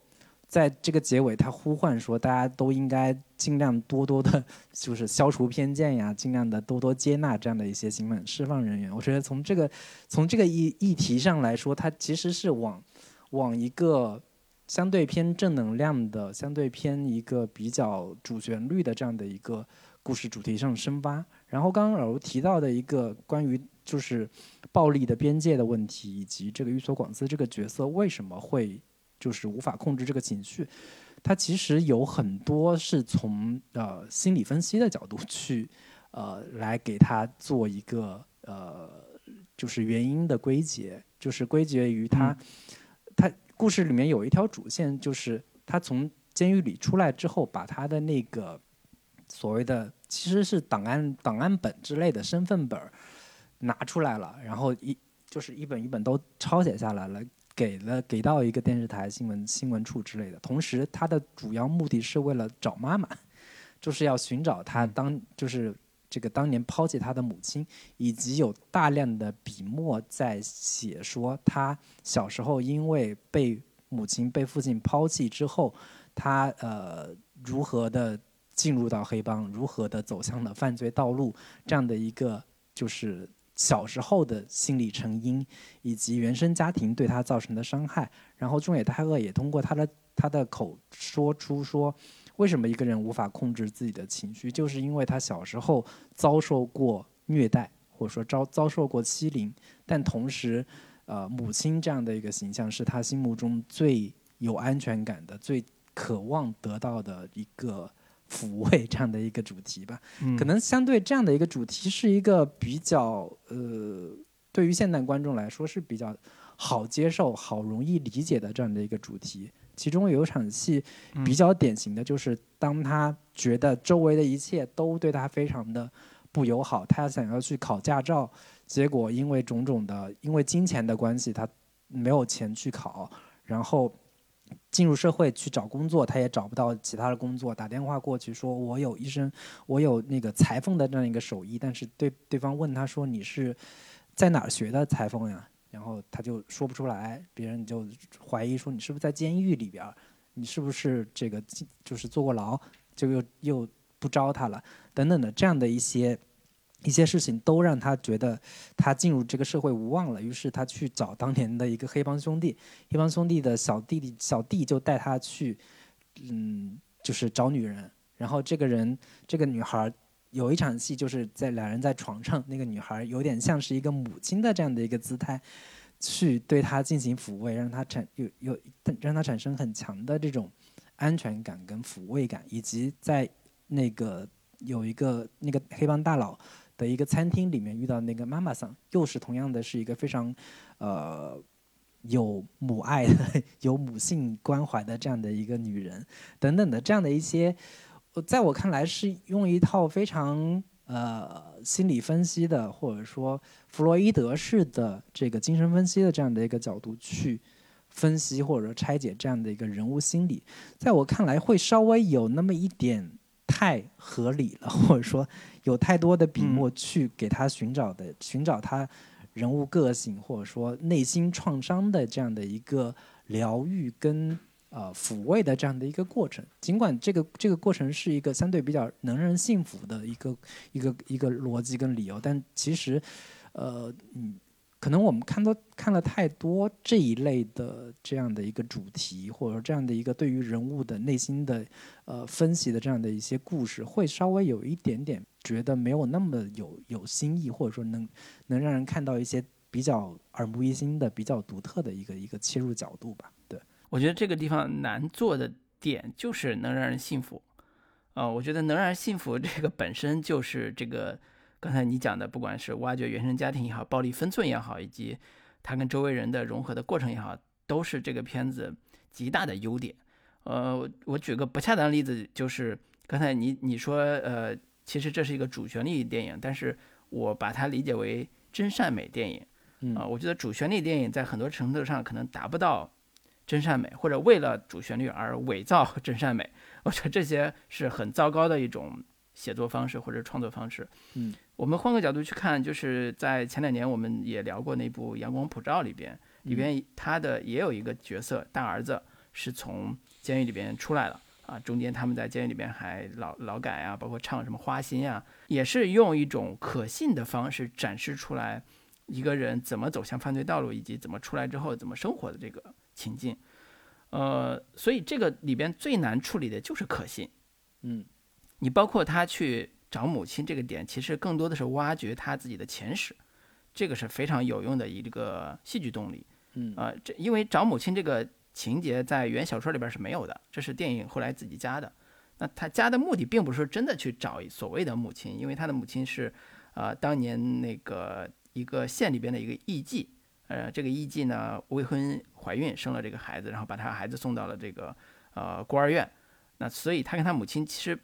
在这个结尾，他呼唤说，大家都应该尽量多多的，就是消除偏见呀，尽量的多多接纳这样的一些刑满释放人员。我觉得从这个从这个议议题上来说，它其实是往往一个相对偏正能量的、相对偏一个比较主旋律的这样的一个故事主题上深挖。然后刚刚尔如提到的一个关于就是暴力的边界的问题，以及这个玉所广司这个角色为什么会。就是无法控制这个情绪，它其实有很多是从呃心理分析的角度 去呃来给他做一个呃就是原因的归结，就是归结于他，他故事里面有一条主线，就是他从监狱里出来之后，把他的那个所谓的其实是档案档案本之类的身份本拿出来了，然后一就是一本一本都抄写下来了，给了给到一个电视台新闻新闻处之类的。同时，他的主要目的是为了找妈妈，就是要寻找他当就是。这个当年抛弃他的母亲，以及有大量的笔墨在写说他小时候因为被母亲被父亲抛弃之后，他呃如何的进入到黑帮，如何的走向了犯罪道路，这样的一个就是小时候的心理成因，以及原生家庭对他造成的伤害。然后中野太恶也通过他的他的口说出说。为什么一个人无法控制自己的情绪？就是因为他小时候遭受过虐待，或者说遭遭受过欺凌。但同时，呃，母亲这样的一个形象是他心目中最有安全感的、最渴望得到的一个抚慰这样的一个主题吧。可能相对这样的一个主题是一个比较呃，对于现代观众来说是比较好接受、好容易理解的这样的一个主题。其中有一场戏比较典型的就是，当他觉得周围的一切都对他非常的不友好，他想要去考驾照，结果因为种种的，因为金钱的关系，他没有钱去考，然后进入社会去找工作，他也找不到其他的工作，打电话过去说：“我有医生，我有那个裁缝的这样一个手艺。”但是对对方问他说：“你是在哪儿学的裁缝呀？”然后他就说不出来，别人就怀疑说你是不是在监狱里边你是不是这个就是坐过牢，就又又不招他了，等等的这样的一些一些事情，都让他觉得他进入这个社会无望了。于是他去找当年的一个黑帮兄弟，黑帮兄弟的小弟弟小弟就带他去，嗯，就是找女人。然后这个人这个女孩。有一场戏，就是在两人在床上，那个女孩有点像是一个母亲的这样的一个姿态，去对他进行抚慰，让他产有有让他产生很强的这种安全感跟抚慰感，以及在那个有一个那个黑帮大佬的一个餐厅里面遇到那个妈妈桑，又是同样的是一个非常呃有母爱的、有母性关怀的这样的一个女人，等等的这样的一些。在我看来，是用一套非常呃心理分析的，或者说弗洛伊德式的这个精神分析的这样的一个角度去分析或者说拆解这样的一个人物心理，在我看来会稍微有那么一点太合理了，或者说有太多的笔墨去给他寻找的寻找他人物个性或者说内心创伤的这样的一个疗愈跟。呃，抚慰的这样的一个过程，尽管这个这个过程是一个相对比较能让人信服的一个一个一个逻辑跟理由，但其实，呃，嗯，可能我们看到看了太多这一类的这样的一个主题，或者说这样的一个对于人物的内心的呃分析的这样的一些故事，会稍微有一点点觉得没有那么有有新意，或者说能能让人看到一些比较耳目一新的、比较独特的一个一个切入角度吧。对我觉得这个地方难做的点就是能让人信服，呃，我觉得能让人信服这个本身就是这个刚才你讲的，不管是挖掘原生家庭也好，暴力分寸也好，以及他跟周围人的融合的过程也好，都是这个片子极大的优点。呃，我举个不恰当的例子，就是刚才你你说，呃，其实这是一个主旋律电影，但是我把它理解为真善美电影，啊，我觉得主旋律电影在很多程度上可能达不到。真善美，或者为了主旋律而伪造 真善美，我觉得这些是很糟糕的一种写作方式或者创作方式。嗯，我们换个角度去看，就是在前两年我们也聊过那部《阳光普照》里边，里边他的也有一个角色大儿子是从监狱里边出来了啊，中间他们在监狱里边还劳劳改啊，包括唱什么花心啊，也是用一种可信的方式展示出来一个人怎么走向犯罪道路，以及怎么出来之后怎么生活的这个。情境，呃，所以这个里边最难处理的就是可信，嗯，你包括他去找母亲这个点，其实更多的是挖掘他自己的前史，这个是非常有用的一个戏剧动力，嗯，啊，这因为找母亲这个情节在原小说里边是没有的，这是电影后来自己加的，那他加的目的并不是说真的去找所谓的母亲，因为他的母亲是，呃，当年那个。一个县里边的一个艺妓，呃，这个艺妓呢未婚怀孕生了这个孩子，然后把他孩子送到了这个呃孤儿院，那所以他跟他母亲其实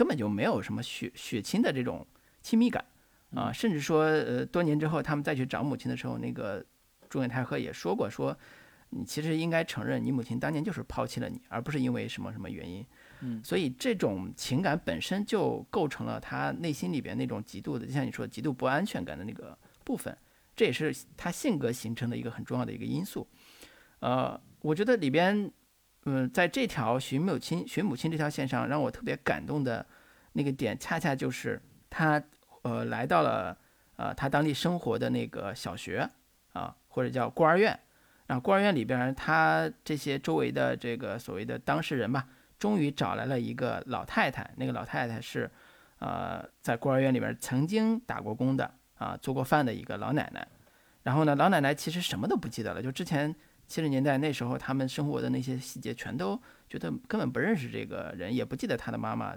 根本就没有什么血血亲的这种亲密感啊，甚至说呃多年之后他们再去找母亲的时候，那个中野太和也说过说。你其实应该承认，你母亲当年就是抛弃了你，而不是因为什么什么原因。嗯，所以这种情感本身就构成了他内心里边那种极度的，就像你说极度不安全感的那个部分，这也是他性格形成的一个很重要的一个因素。呃，我觉得里边，嗯，在这条寻母亲寻母亲这条线上，让我特别感动的那个点，恰恰就是他呃来到了呃他当地生活的那个小学啊，或者叫孤儿院。然后孤儿院里边，他这些周围的这个所谓的当事人吧，终于找来了一个老太太。那个老太太是，呃，在孤儿院里边曾经打过工的啊，做过饭的一个老奶奶。然后呢，老奶奶其实什么都不记得了，就之前七十年代那时候他们生活的那些细节，全都觉得根本不认识这个人，也不记得他的妈妈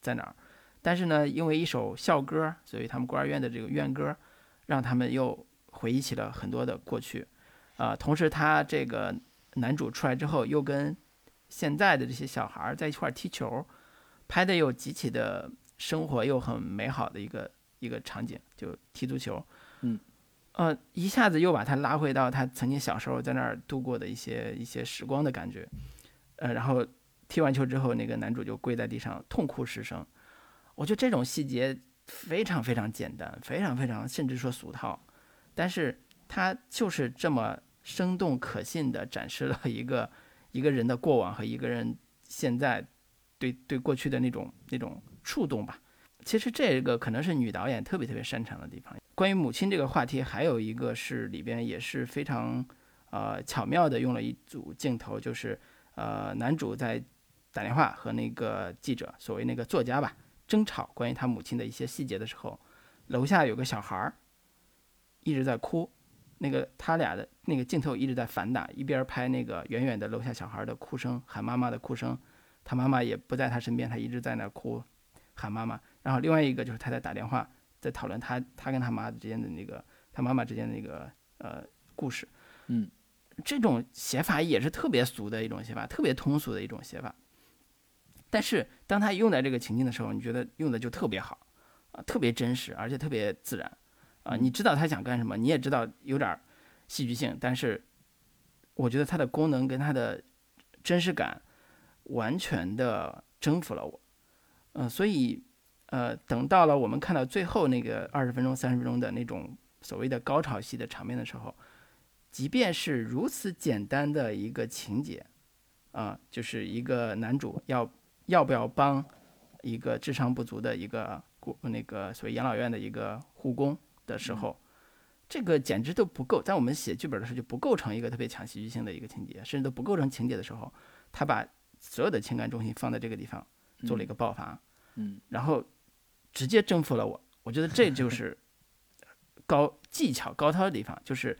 在哪儿。但是呢，因为一首校歌，所以他们孤儿院的这个院歌，让他们又回忆起了很多的过去。啊，同时他这个男主出来之后，又跟现在的这些小孩在一块踢球，拍的又极其的生活又很美好的一个一个场景，就踢足球，嗯，呃，一下子又把他拉回到他曾经小时候在那儿度过的一些一些时光的感觉，呃，然后踢完球之后，那个男主就跪在地上痛哭失声，我觉得这种细节非常非常简单，非常非常甚至说俗套，但是他就是这么。生动可信地展示了一个一个人的过往和一个人现在对对过去的那种那种触动吧。其实这个可能是女导演特别特别擅长的地方。关于母亲这个话题，还有一个是里边也是非常呃巧妙的用了一组镜头，就是呃男主在打电话和那个记者，所谓那个作家吧，争吵关于他母亲的一些细节的时候，楼下有个小孩儿一直在哭。那个他俩的那个镜头一直在反打，一边拍那个远远的楼下小孩的哭声，喊妈妈的哭声，他妈妈也不在他身边，他一直在那哭，喊妈妈。然后另外一个就是他在打电话，在讨论他他跟他妈之间的那个他妈妈之间的那个呃故事。嗯，这种写法也是特别俗的一种写法，特别通俗的一种写法。但是当他用在这个情境的时候，你觉得用的就特别好，啊，特别真实，而且特别自然。啊，你知道他想干什么，你也知道有点戏剧性，但是我觉得它的功能跟它的真实感完全的征服了我。嗯，所以呃，等到了我们看到最后那个二十分钟、三十分钟的那种所谓的高潮戏的场面的时候，即便是如此简单的一个情节，啊，就是一个男主要要不要帮一个智商不足的一个过那个所谓养老院的一个护工。的时候，这个简直都不够，在我们写剧本的时候就不构成一个特别强戏剧性的一个情节，甚至都不构成情节的时候，他把所有的情感中心放在这个地方做了一个爆发，嗯，然后直接征服了我。我觉得这就 是高技巧高超的地方，就是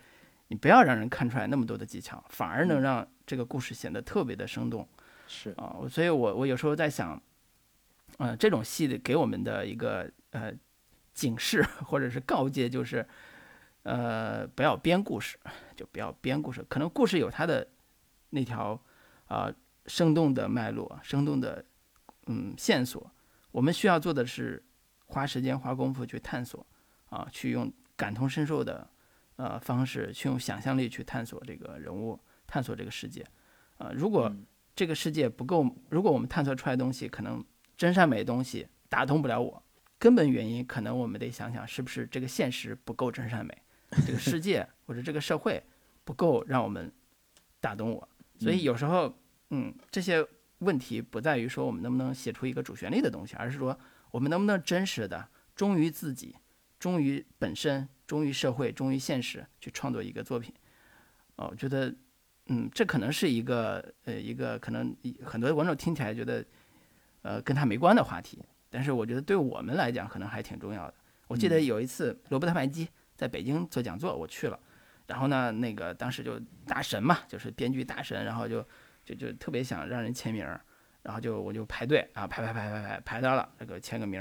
你不要让人看出来那么多的技巧，反而能让这个故事显得特别的生动。是啊，所以我我有时候在想，嗯，这种戏的给我们的一个呃。警示或者是告诫，就是，呃，不要编故事，就不要编故事。可能故事有它的那条啊生动的脉络，生动的嗯线索。我们需要做的是花时间花功夫去探索啊，去用感同身受的呃方式，去用想象力去探索这个人物，探索这个世界。啊，如果这个世界不够，如果我们探索出来的东西可能真善美的东西打动不了我。根本原因可能我们得想想，是不是这个现实不够真善美，这个世界或者这个社会不够让我们打动我。所以有时候，嗯，这些问题不在于说我们能不能写出一个主旋律的东西，而是说我们能不能真实的忠于自己、忠于本身、忠于社会、忠于现实去创作一个作品。哦，我觉得，嗯，这可能是一个呃一个可能很多观众听起来觉得呃跟他没关的话题。但是我觉得对我们来讲可能还挺重要的。我记得有一次罗伯特麦基在北京做讲座，我去了，然后呢，那个当时就大神嘛，就是编剧大神，然后就就就特别想让人签名，然后就我就排队啊，排排排排排排到了，那个签个名，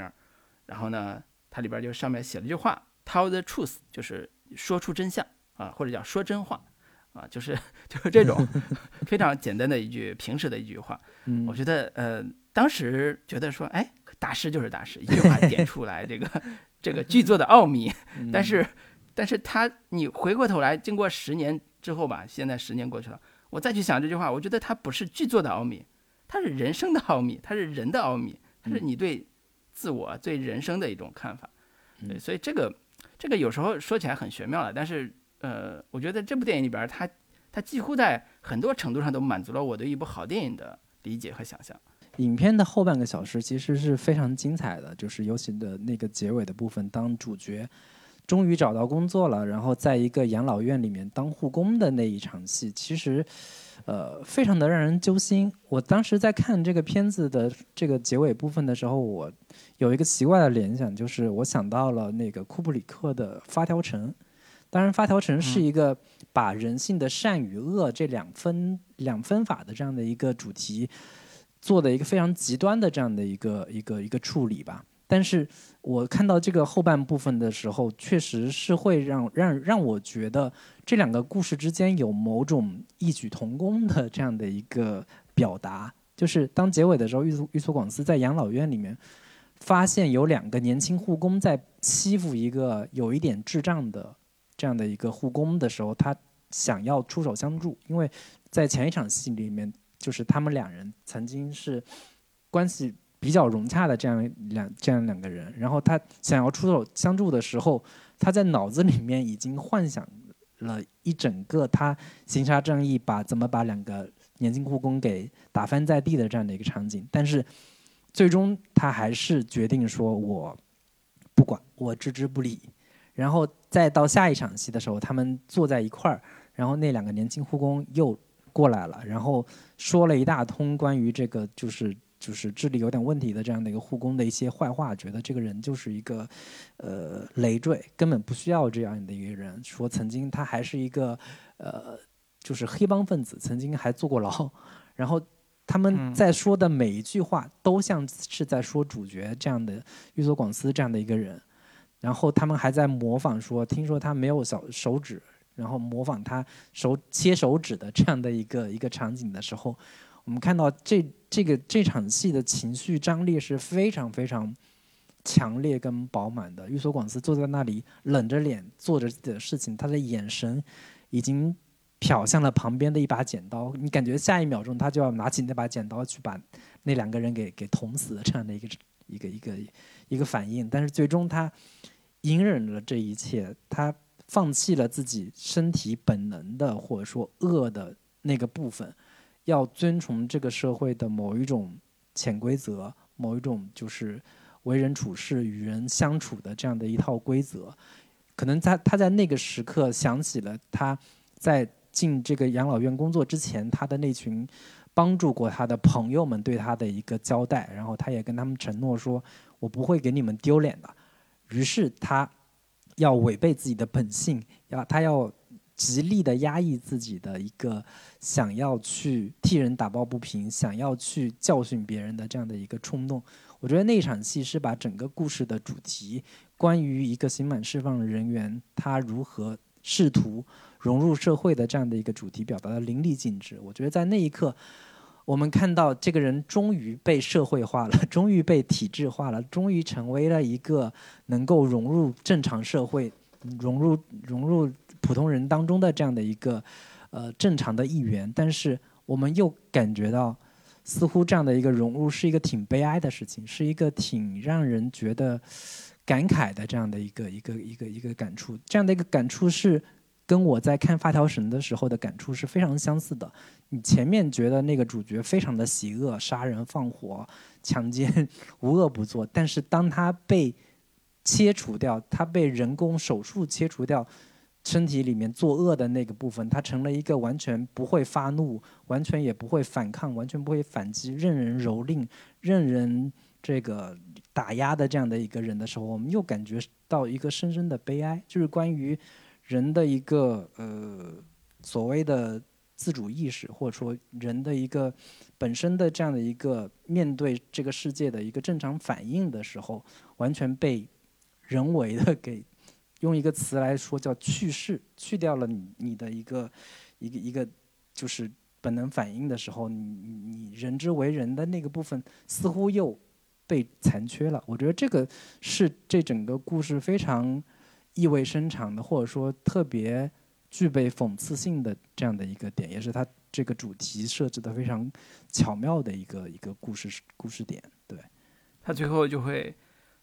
然后呢，它里边就上面写了一句话：tell the truth，就是说出真相啊，或者叫说真话啊，就是 就是这种非常简单的一句平时的一句话。我觉得呃，当时觉得说，哎，大师就是大师，一句话点出来这个 这个剧作的奥秘。但是，但是他你回过头来，经过十年之后吧，现在十年过去了，我再去想这句话，我觉得它不是剧作的奥秘，它是人生的奥秘，它是人的奥秘，它是你对自我、对人生的一种看法。对，所以这个这个有时候说起来很玄妙了，但是呃，我觉得这部电影里边，它它几乎在很多程度上都满足了我对一部好电影的。理解和想象，影片的后半个小时其实是非常精彩的，就是尤其的那个结尾的部分，当主角终于找到工作了，然后在一个养老院里面当护工的那一场戏，其实呃非常的让人揪心。我当时在看这个片子的这个结尾部分的时候，我有一个奇怪的联想，就是我想到了那个库布里克的《发条城》。当然，《发条城》是一个把人性的善与恶这两分两分法的这样的一个主题做的一个非常极端的这样的一个一个一个处理吧。但是我看到这个后半部分的时候，确实是会让让让我觉得这两个故事之间有某种异曲同工的这样的一个表达。就是当结尾的时候，玉玉苏广司在养老院里面发现有两个年轻护工在欺负一个有一点智障的。这样的一个护工的时候，他想要出手相助，因为在前一场戏里面，就是他们两人曾经是关系比较融洽的这样两这样两个人。然后他想要出手相助的时候，他在脑子里面已经幻想了一整个他行杀正义，把怎么把两个年轻护工给打翻在地的这样的一个场景。但是最终他还是决定说：“我不管，我置之不理。”然后再到下一场戏的时候，他们坐在一块儿，然后那两个年轻护工又过来了，然后说了一大通关于这个就是就是智力有点问题的这样的一个护工的一些坏话，觉得这个人就是一个呃累赘，根本不需要这样的一个人。说曾经他还是一个呃就是黑帮分子，曾经还坐过牢。然后他们在说的每一句话都像是在说主角这样的玉佐广司这样的一个人。然后他们还在模仿说，听说他没有小手指，然后模仿他手切手指的这样的一个一个场景的时候，我们看到这这个这场戏的情绪张力是非常非常强烈跟饱满的。玉锁广司坐在那里冷着脸做着自己的事情，他的眼神已经瞟向了旁边的一把剪刀，你感觉下一秒钟他就要拿起那把剪刀去把那两个人给给捅死的这样的一个一个一个一个反应，但是最终他。隐忍了这一切，他放弃了自己身体本能的或者说恶的那个部分，要遵从这个社会的某一种潜规则，某一种就是为人处事、与人相处的这样的一套规则。可能他他在那个时刻想起了他在进这个养老院工作之前，他的那群帮助过他的朋友们对他的一个交代，然后他也跟他们承诺说：“我不会给你们丢脸的。”于是他要违背自己的本性，要他要极力的压抑自己的一个想要去替人打抱不平、想要去教训别人的这样的一个冲动。我觉得那场戏是把整个故事的主题，关于一个刑满释放人员他如何试图融入社会的这样的一个主题表达的淋漓尽致。我觉得在那一刻。我们看到这个人终于被社会化了，终于被体制化了，终于成为了一个能够融入正常社会、融入融入普通人当中的这样的一个呃正常的一员。但是我们又感觉到，似乎这样的一个融入是一个挺悲哀的事情，是一个挺让人觉得感慨的这样的一个一个一个一个感触。这样的一个感触是。跟我在看《发条神》的时候的感触是非常相似的。你前面觉得那个主角非常的邪恶，杀人放火、强奸，无恶不作。但是当他被切除掉，他被人工手术切除掉身体里面作恶的那个部分，他成了一个完全不会发怒、完全也不会反抗、完全不会反击、任人蹂躏、任人这个打压的这样的一个人的时候，我们又感觉到一个深深的悲哀，就是关于。人的一个呃所谓的自主意识，或者说人的一个本身的这样的一个面对这个世界的一个正常反应的时候，完全被人为的给用一个词来说叫去世，去掉了你你的一个一个一个就是本能反应的时候，你你人之为人的那个部分似乎又被残缺了。我觉得这个是这整个故事非常意味深长的，或者说特别具备讽刺性的这样的一个点，也是它这个主题设置的非常巧妙的一个一个故事故事点。对，它最后就会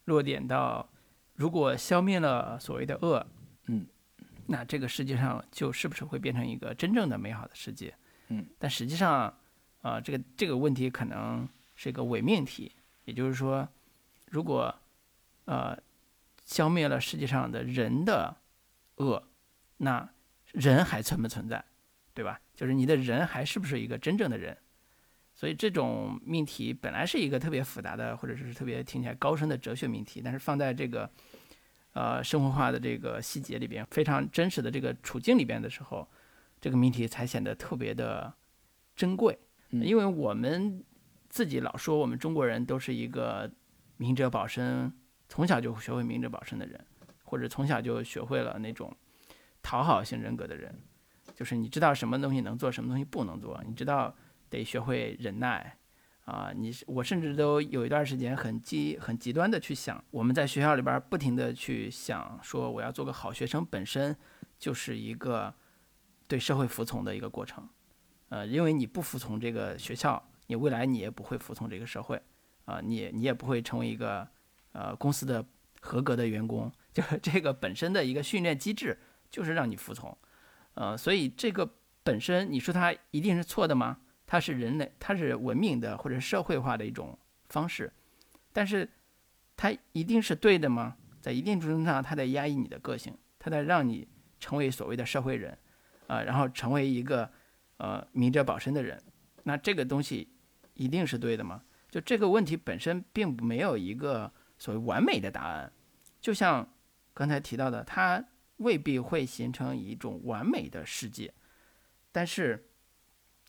落点到。如果消灭了所谓的恶，嗯，那这个世界上就是不是会变成一个真正的美好的世界？嗯，但实际上，啊，这个这个问题可能是一个伪命题，也就是说，如果呃消灭了世界上的人的恶，那人还存不存在？对吧？就是你的人还是不是一个真正的人？所以这种命题本来是一个特别复杂的，或者是特别听起来高深的哲学命题，但是放在这个，呃，生活化的这个细节里边，非常真实的这个处境里边的时候，这个命题才显得特别的珍贵。因为我们自己老说我们中国人都是一个明哲保身，从小就学会明哲保身的人，或者从小就学会了那种讨好型人格的人，就是你知道什么东西能做，什么东西不能做，你知道。得学会忍耐，啊，你我甚至都有一段时间很极很极端的去想，我们在学校里边不停的去想，说我要做个好学生，本身就是一个对社会服从的一个过程，呃，因为你不服从这个学校，你未来你也不会服从这个社会，啊，你你也不会成为一个呃公司的合格的员工，就是这个本身的一个训练机制就是让你服从，呃，所以这个本身你说它一定是错的吗？它是人类，它是文明的或者社会化的一种方式，但是它一定是对的吗？在一定程度上，它在压抑你的个性，它在让你成为所谓的社会人，啊，然后成为一个呃明哲保身的人。那这个东西一定是对的吗？就这个问题本身并没有一个所谓完美的答案。就像刚才提到的，它未必会形成一种完美的世界，但是。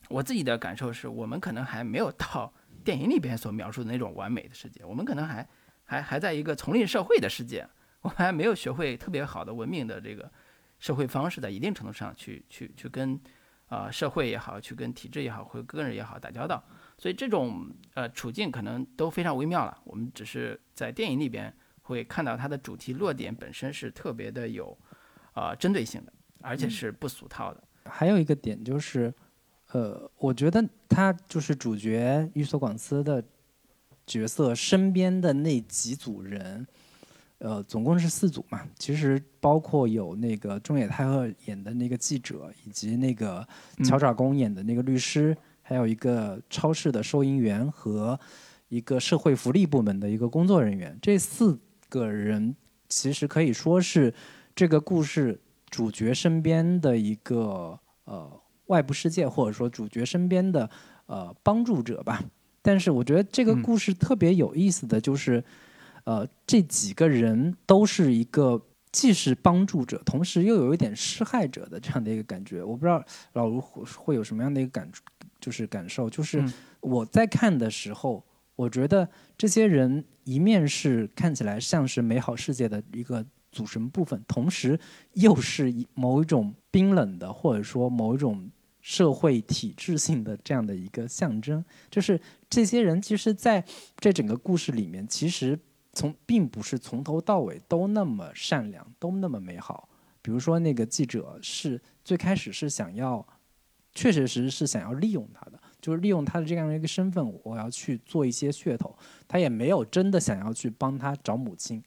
我自己的感受是，我们可能还没有到 电影里边所描述的那种完美的世界，我们可能还还还在一个丛林社会的世界，我们还没有学会特别好的文明的这个社会方式，在一定程度上去去去跟啊社会也好，去跟体制也好，或个人也好打交道，所以这种呃处境可能都非常微妙了。我们只是在电影里边会看到它的主题落点本身是特别的有啊针对性的，而且是不俗套的。还有一个点就是。呃，我觉得他就是主角玉索广司的角色身边的那几组人，呃，总共是四组嘛。其实包括有那个中野太贺演的那个记者，以及那个乔爪公演的那个律师，还有一个超市的收银员和一个社会福利部门的一个工作人员。这四个人其实可以说是这个故事主角身边的一个呃。外部世界，或者说主角身边的呃帮助者吧。但是我觉得这个故事特别有意思的就是，呃，这几个人都是一个既是帮助者，同时又有一点施害者的这样的一个感觉。我不知道老卢会有什么样的一个感，就是感受。就是我在看的时候，我觉得这些人一面是看起来像是美好世界的一个组成部分，同时又是某一种冰冷的，或者说某一种。社会体制性的这样的一个象征，就是这些人其实在这整个故事里面，其实从并不是从头到尾都那么善良，都那么美好。比如说那个记者是最开始是想要，确确实实是想要利用他的，就是利用他的这样的一个身份，我要去做一些噱头。他也没有真的想要去帮他找母亲，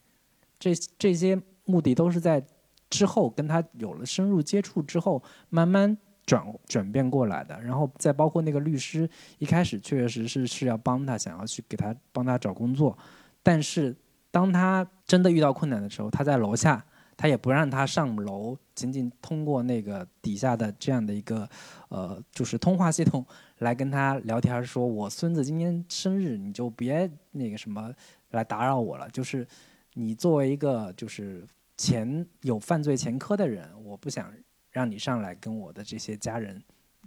这这些目的都是在之后跟他有了深入接触之后，慢慢。转转变过来的，然后再包括那个律师，一开始确确实实是要帮他，想要去给他帮他找工作，但是当他真的遇到困难的时候，他在楼下，他也不让他上楼，仅仅通过那个底下的这样的一个呃，就是通话系统来跟他聊天，说我孙子今天生日，你就别那个什么来打扰我了，就是你作为一个就是前有犯罪前科的人，我不想。让你上来跟我的这些家人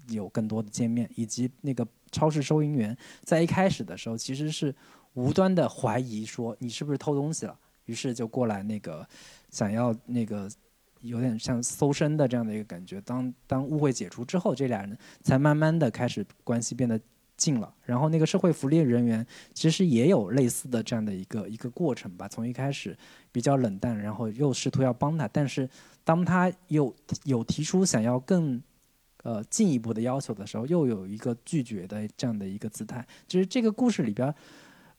有更多的见面，以及那个超市收银员在一开始的时候其实是无端的怀疑说你是不是偷东西了，于是就过来那个想要那个有点像搜身的这样的一个感觉。当当误会解除之后，这俩人才慢慢的开始关系变得进了。然后那个社会福利人员其实也有类似的这样的一个一个过程吧，从一开始比较冷淡，然后又试图要帮他，但是当他有有提出想要更呃，进一步的要求的时候，又有一个拒绝的这样的一个姿态。就是这个故事里边，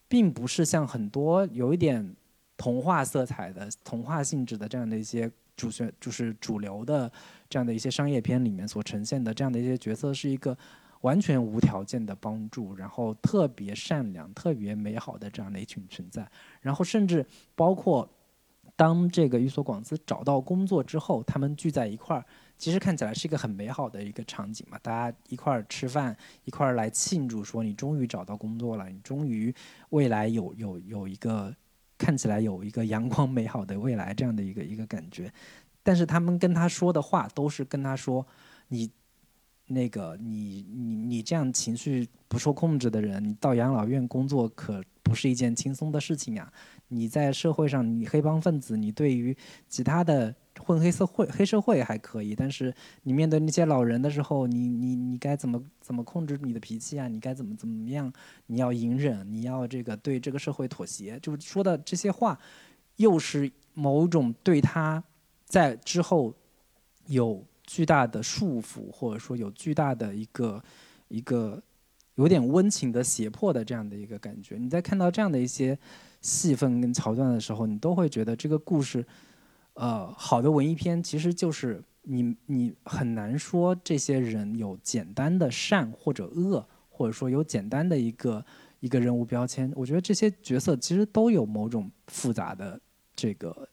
并不是像很多有一点童话色彩的、童话性质的这样的一些主旋，就是主流的这样的一些商业片里面所呈现的这样的一些角色，是一个完全无条件的帮助，然后特别善良、特别美好的这样的一群存在。然后甚至包括当这个寓所广司找到工作之后，他们聚在一块儿。其实看起来是一个很美好的一个场景嘛，大家一块儿吃饭，一块儿来庆祝，说你终于找到工作了，你终于未来有有有一个看起来有一个阳光美好的未来这样的一个一个感觉。但是他们跟他说的话都是跟他说，你那个你你你这样情绪不受控制的人，你到养老院工作可不是一件轻松的事情呀。你在社会上，你黑帮分子，你对于其他的。混黑社会，黑社会还可以，但是你面对那些老人的时候，你你你该怎么怎么控制你的脾气啊？你该怎么怎么样？你要隐忍，你要这个对这个社会妥协，就是说的这些话，又是某种对他在之后有巨大的束缚，或者说有巨大的一个一个有点温情的胁迫的这样的一个感觉。你在看到这样的一些戏份跟桥段的时候，你都会觉得这个故事。呃，好的文艺片其实就是你你很难说这些人有简单的善或者恶，或者说有简单的一个一个人物标签。我觉得这些角色其实都有某种复杂的这个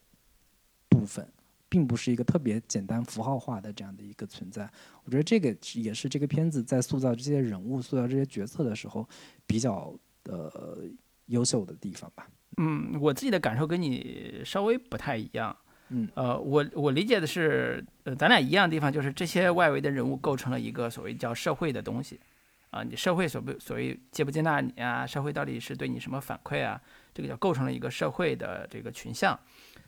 部分，并不是一个特别简单符号化的这样的一个存在。我觉得这个也是这个片子在塑造这些人物、塑造这些角色的时候比较呃优秀的地方吧。嗯，我自己的感受跟你稍微不太一样。嗯，呃，我我理解的是，呃，咱俩一样的地方就是这些外围的人物构成了一个所谓叫社会的东西，啊，你社会所不所谓接不接纳你啊？社会到底是对你什么反馈啊？这个叫构成了一个社会的这个群像。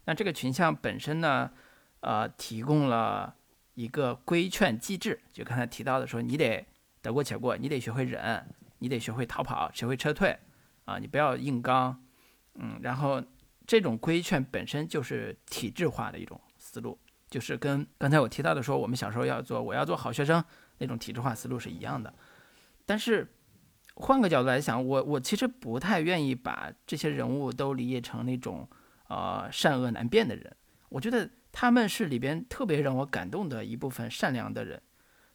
那这个群像本身呢，呃，提供了一个规劝机制，就刚才提到的说，你得得过且过，你得学会忍，你得学会逃跑，学会撤退，啊，你不要硬刚，嗯，然后。这种规劝本身就是体制化的一种思路，就是跟刚才我提到的说，我们小时候要做我要做好学生那种体制化思路是一样的。但是换个角度来想，我我其实不太愿意把这些人物都理解成那种呃善恶难辨的人。我觉得他们是里边特别让我感动的一部分善良的人。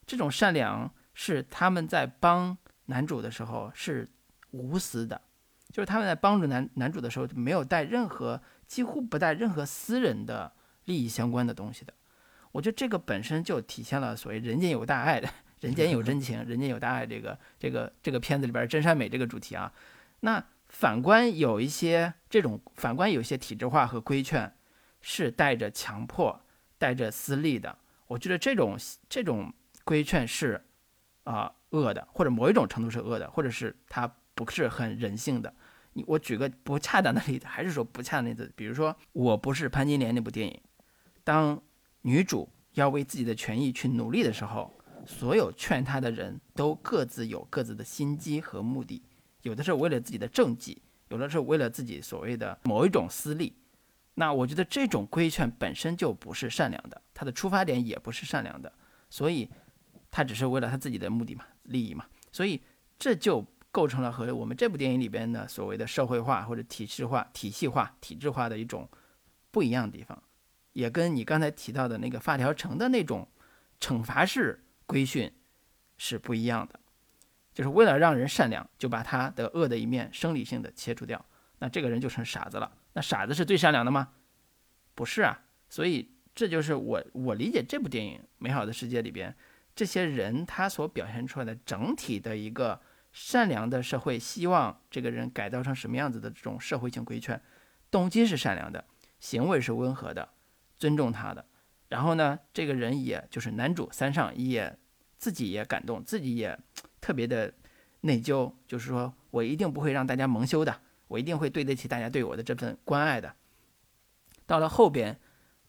这种善良是他们在帮男主的时候是无私的。就是他们在帮助男男主的时候，没有带任何，几乎不带任何私人的利益相关的东西的。我觉得这个本身就体现了所谓“人间有大爱”的“人间有真情，人间有大爱”这个这个这个片子里边真善美这个主题啊。那反观有一些这种反观有些体制化和规劝，是带着强迫、带着私利的。我觉得这种这种规劝是啊恶的，或者某一种程度是恶的，或者是它不是很人性的。你我举个不恰当的例子，还是说不恰当例子？比如说，我不是潘金莲那部电影，当女主要为自己的权益去努力的时候，所有劝她的人都各自有各自的心机和目的，有的是为了自己的政绩，有的是为了自己所谓的某一种私利。那我觉得这种规劝本身就不是善良的，他的出发点也不是善良的，所以他只是为了他自己的目的嘛，利益嘛，所以这就。构成了和我们这部电影里边的所谓的社会化或者体制化、体系化、体制化的一种不一样的地方，也跟你刚才提到的那个发条城的那种惩罚式规训是不一样的。就是为了让人善良，就把他的恶的一面生理性的切除掉，那这个人就成傻子了。那傻子是最善良的吗？不是啊。所以这就是我我理解这部电影《美好的世界》里边这些人他所表现出来的整体的一个。善良的社会希望这个人改造成什么样子的这种社会性规劝，动机是善良的，行为是温和的，尊重他的。然后呢，这个人也就是男主三上也自己也感动，自己也特别的内疚，就是说我一定不会让大家蒙羞的，我一定会对得起大家对我的这份关爱的。到了后边，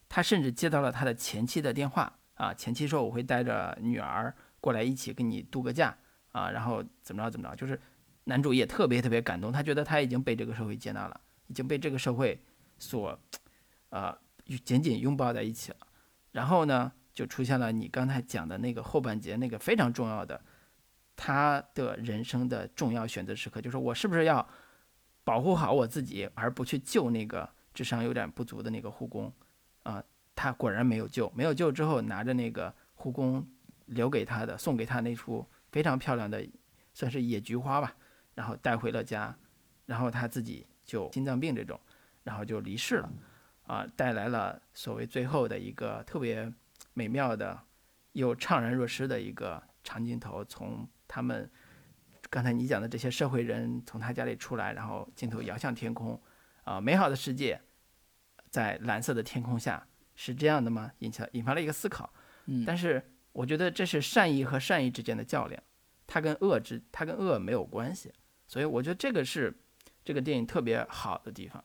他甚至接到了他的前妻的电话啊，前妻说我会带着女儿过来一起跟你度个假啊，然后怎么着怎么着，就是男主也特别特别感动，他觉得他已经被这个社会接纳了，已经被这个社会所呃紧紧拥抱在一起了。然后呢，就出现了你刚才讲的那个后半节那个非常重要的他的人生的重要选择时刻，就是我是不是要保护好我自己，而不去救那个。智商有点不足的那个护工，啊，他果然没有救，没有救之后，拿着那个护工留给他的、送给他那束非常漂亮的，算是野菊花吧，然后带回了家，然后他自己就心脏病这种，然后就离世了，啊，带来了所谓最后的一个特别美妙的又怅然若失的一个长镜头，从他们刚才你讲的这些社会人从他家里出来，然后镜头摇向天空。啊，美好的世界，在蓝色的天空下是这样的吗？引起了引发了一个思考。嗯，但是我觉得这是善意和善意之间的较量，它跟恶之它跟恶没有关系。所以我觉得这个是这个电影特别好的地方。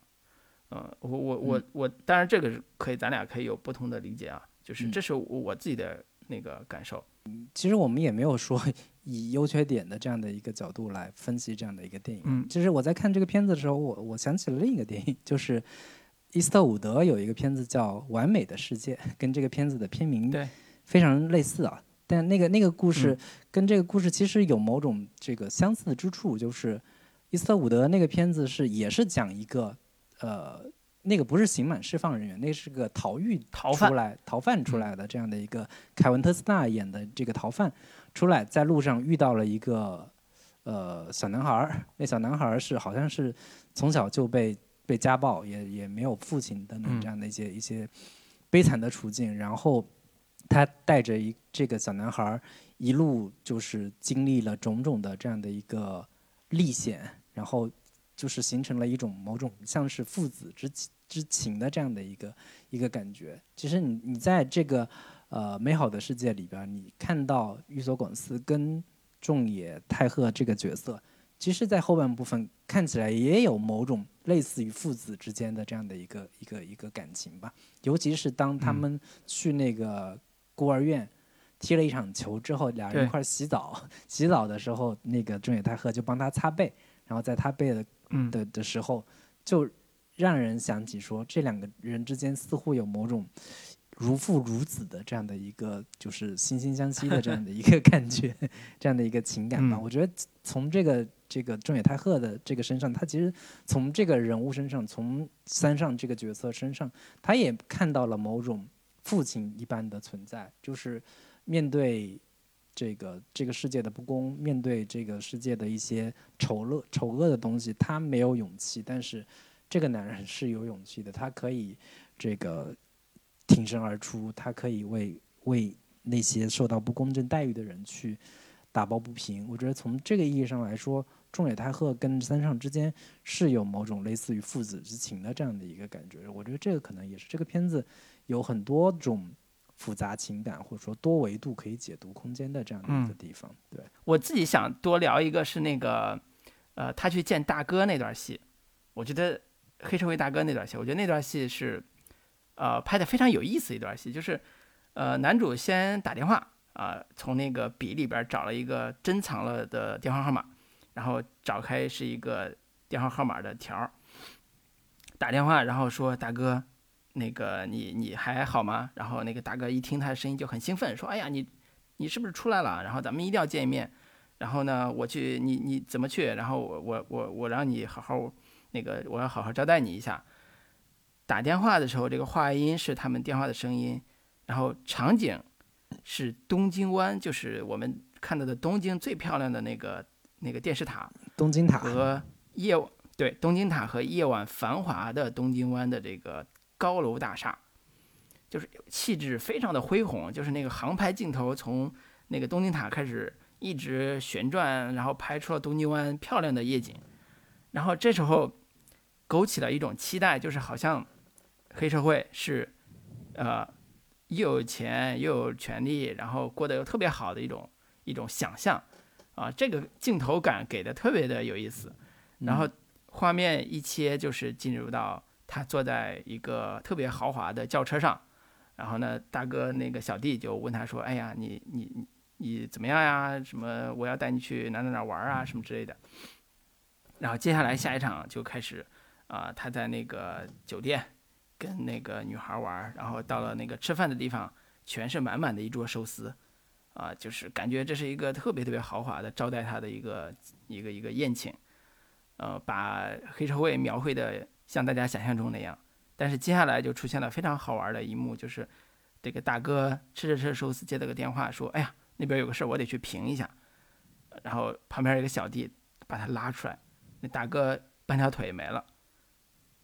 嗯，我我我我，当然这个可以，咱俩可以有不同的理解啊。就是这是我自己的那个感受。其实我们也没有说 以优缺点的这样的一个角度来分析这样的一个电影。嗯，其实我在看这个片子的时候，我我想起了另一个电影，就是伊斯特伍德有一个片子叫《完美的世界》，跟这个片子的片名对非常类似啊。但那个那个故事跟这个故事其实有某种这个相似之处，就是伊斯特伍德那个片子是也是讲一个呃。那个不是刑满释放人员，那是个逃狱逃出来逃犯出来的这样的一个凯文特斯纳演的这个逃犯出来，在路上遇到了一个呃小男孩儿，那小男孩儿是好像是从小就被被家暴，也也没有父亲等等这样的一些一些悲惨的处境，然后他带着一这个小男孩儿一路就是经历了种种的这样的一个历险，然后就是形成了一种某种像是父子之情。之情的这样的一个一个感觉，其实你你在这个呃美好的世界里边，你看到玉所广司跟仲野太贺这个角色，其实，在后半部分看起来也有某种类似于父子之间的这样的一个一个一个感情吧。尤其是当他们去那个孤儿院踢了一场球之后，俩人一块洗澡，洗澡的时候，那个仲野太贺就帮他擦背，然后在他背的的的时候就。让人想起说，这两个人之间似乎有某种如父如子的这样的一个，就是惺惺相惜的这样的一个 感觉，这样的一个情感吧。我觉得从这个这个中野太鹤的这个身上，他其实从这个人物身上，从三上这个角色身上，他也看到了某种父亲一般的存在，就是面对这个这个世界的不公，面对这个世界的一些丑恶丑恶的东西，他没有勇气，但是。这个男人是有勇气的，他可以这个挺身而出，他可以为为那些受到不公正待遇的人去打抱不平。我觉得从这个意义上来说，中野太鹤跟三上之间是有某种类似于父子之情的这样的一个感觉。我觉得这个可能也是这个片子有很多种复杂情感或者说多维度可以解读空间的这样的一个地方。对我自己想多聊一个是那个呃，他去见大哥那段戏，我觉得。黑社会大哥那段戏，我觉得那段戏是，呃，拍的非常有意思一段戏，就是，呃，男主先打电话啊，从那个笔里边找了一个珍藏了的电话号码，然后找开是一个电话号码的条打电话，然后说大哥，那个你你还好吗？然后那个大哥一听他的声音就很兴奋，说哎呀你你是不是出来了？然后咱们一定要见一面。然后呢，我去你你怎么去？然后我我我我让你好好。那个我要好好招待你一下。打电话的时候，这个话音是他们电话的声音，然后场景是东京湾，就是我们看到的东京最漂亮的那个那个电视塔，东京塔和夜对东京塔和夜晚繁华的东京湾的这个高楼大厦，就是气质非常的恢宏，就是那个航拍镜头从那个东京塔开始一直旋转，然后拍出了东京湾漂亮的夜景。然后这时候，勾起了一种期待，就是好像黑社会是，呃，又有钱又有权利，然后过得又特别好的一种一种想象，啊，这个镜头感给的特别的有意思。然后画面一切就是进入到他坐在一个特别豪华的轿车上，然后呢，大哥那个小弟就问他说：“哎呀，你你你你怎么样呀？什么我要带你去哪哪哪玩啊，什么之类的。”然后接下来下一场就开始，啊，他在那个酒店跟那个女孩玩，然后到了那个吃饭的地方，全是满满的一桌寿司，啊，就是感觉这是一个特别特别豪华的招待他的一个一个一个宴请，呃，把黑社会描绘的像大家想象中那样。但是接下来就出现了非常好玩的一幕，就是这个大哥吃着吃着寿司接了个电话，说：“哎呀，那边有个事儿，我得去评一下。”然后旁边有个小弟把他拉出来。那大哥半条腿没了，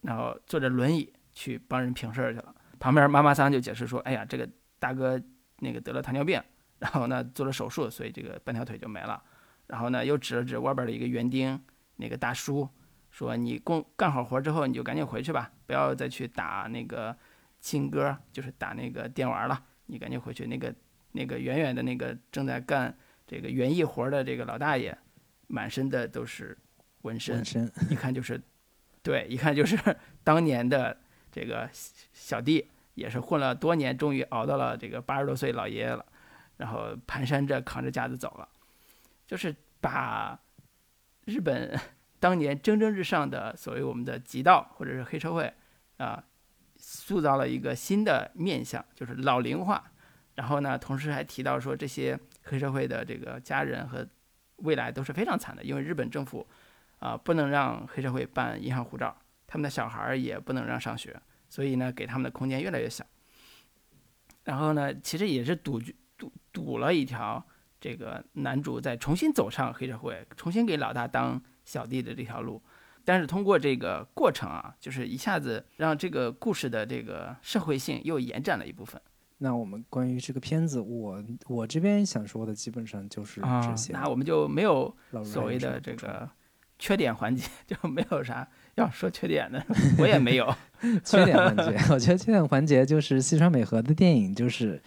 然后坐着轮椅去帮人平事儿去了。旁边妈妈桑就解释说：“哎呀，这个大哥那个得了糖尿病，然后呢做了手术，所以这个半条腿就没了。然后呢又指了指外边的一个园丁，那个大叔说：‘你工干好活之后你就赶紧回去吧，不要再去打那个亲歌，就是打那个电玩了。你赶紧回去。’那个那个远远的那个正在干这个园艺活的这个老大爷，满身的都是。”纹身，一看就是，对，一看就是当年的这个小弟，也是混了多年，终于熬到了这个八十多岁老爷爷了，然后蹒跚着扛着架子走了，就是把日本 当年蒸蒸日上的所谓我们的极道或者是黑社会啊，塑造了一个新的面相，就是老龄化。然后呢，同时还提到说这些黑社会的这个家人和未来都是非常惨的，因为日本政府。啊，不能让黑社会办银行护照，他们的小孩儿也不能让上学，所以呢，给他们的空间越来越小。然后呢，其实也是堵堵堵了一条这个男主再重新走上黑社会，重新给老大当小弟的这条路。但是通过这个过程啊，就是一下子让这个故事的这个社会性又延展了一部分。那我们关于这个片子，我我这边想说的基本上就是这些。那我们就没有所谓的这个。缺点环节 就没有啥要说缺点的，我也没有 缺点环节。我觉得缺点环节就是西川美和的电影，就是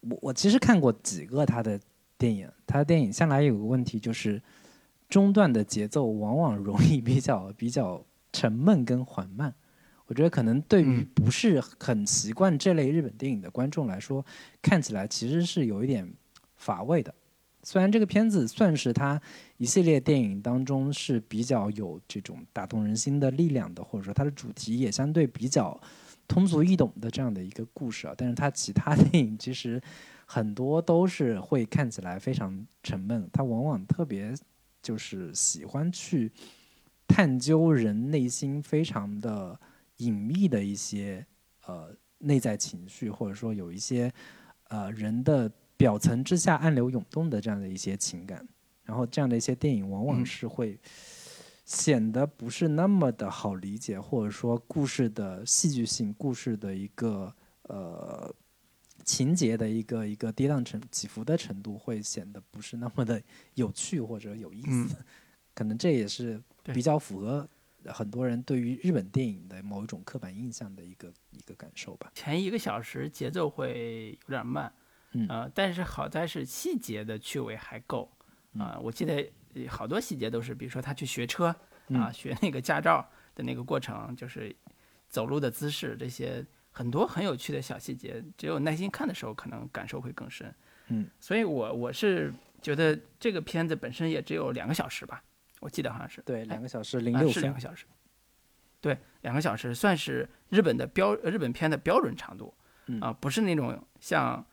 我我其实看过几个他的电影，他的电影向来有个问题就是中段的节奏往往容易比较比较沉闷跟缓慢。我觉得可能对于不是很习惯这类日本电影的观众来说，看起来其实是有一点乏味的。虽然这个片子算是他一系列电影当中是比较有这种打动人心的力量的，或者说它的主题也相对比较通俗易懂的这样的一个故事啊，但是他其他电影其实很多都是会看起来非常沉闷，他往往特别就是喜欢去探究人内心非常的隐秘的一些呃内在情绪，或者说有一些呃人的。表层之下暗流涌动的这样的一些情感，然后这样的一些电影往往是会显得不是那么的好理解，或者说故事的戏剧性、故事的一个呃情节的一个一个跌宕程起伏的程度会显得不是那么的有趣或者有意思。可能这也是比较符合很多人对于日本电影的某一种刻板印象的一个一个感受吧。前一个小时节奏会有点慢。呃，但是好在是细节的趣味还够啊！我记得好多细节都是，比如说他去学车啊，学那个驾照的那个过程，就是走路的姿势，这些很多很有趣的小细节，只有耐心看的时候，可能感受会更深。嗯，所以我我是觉得这个片子本身也只有两个小时吧，我记得好像是对两个小时零六分，是两个小时，对两个小时算是日本的标日本片的标准长度啊，不是那种像。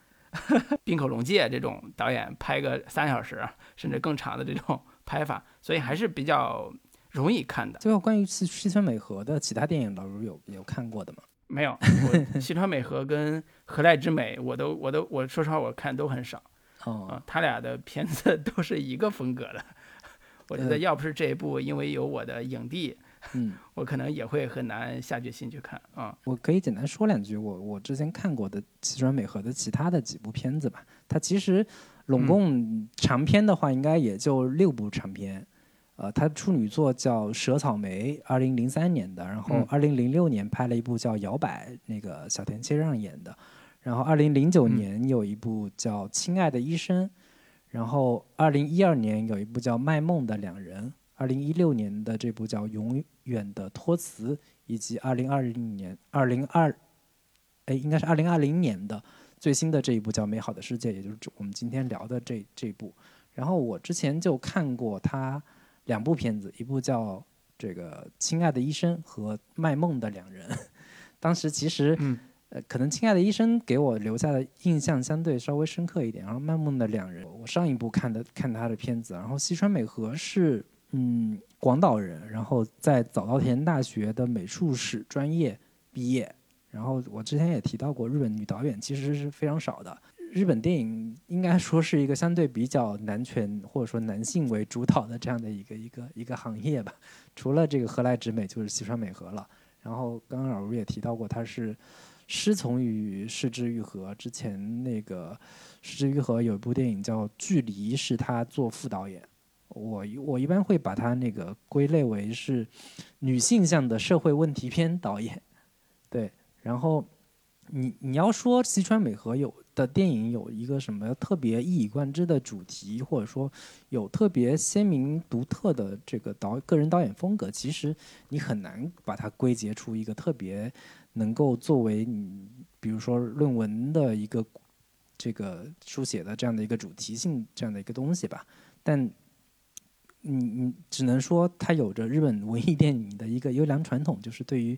滨口龙介这种导演拍个三小时甚至更长的这种拍法，所以还是比较容易看的。最后，关于西西川美和的其他电影，老卢有有看过的吗？没有，西 川美和跟河濑之美，我都我都我说实话，我看都很少。哦，他俩的片子 都是一个风格的。我觉得要不是这一部，因为有我的影帝。嗯，我可能也会很难下决心去看啊。我可以简单说两句，我我之前看过的西川美和的其他的几部片子吧。它其实拢共长片的话，应该也就六部长片。呃，他处女作叫《蛇草莓》，二零零三年的，然后二零零六年拍了一部叫《摇摆》，那个小田切让演的，然后二零零九年有一部叫《亲爱的医生》，然后二零一二年有一部叫《卖梦的两人》。二零一六年的这部叫《永远的托词》，以及二零二零年二零二，哎，应该是二零二零年的最新的这一部叫《美好的世界》，也就是我们今天聊的这这部。然后我之前就看过他两部片子，一部叫这个《亲爱的医生》和《卖梦的两人》。当时其实，呃，可能《亲爱的医生》给我留下的印象相对稍微深刻一点。然后《卖梦的两人》，我上一部看的看他的片子。然后西川美和是嗯广岛人，然后在早稻田大学的美术史专业毕业。然后我之前也提到过，日本女导演其实是非常少的。日本电影应该说是一个相对比较男权或者说男性为主导的这样的一个一个一个行业吧。除了这个河濑直美，就是西川美和了。然后刚刚老吴也提到过，他是师从于市之愈合。之前那个市之愈合有一部电影叫《距离》，是他做副导演。我我一般会把他那个归类为是女性向的社会问题片导演。对，然后你你要说西川美和有。的电影有一个什么特别一以贯之的主题，或者说有特别鲜明独特的这个导个人导演风格，其实你很难把它归结出一个特别能够作为你比如说论文的一个这个书写的这样的一个主题性这样的一个东西吧。但你你只能说它有着日本文艺电影的一个优良传统，就是对于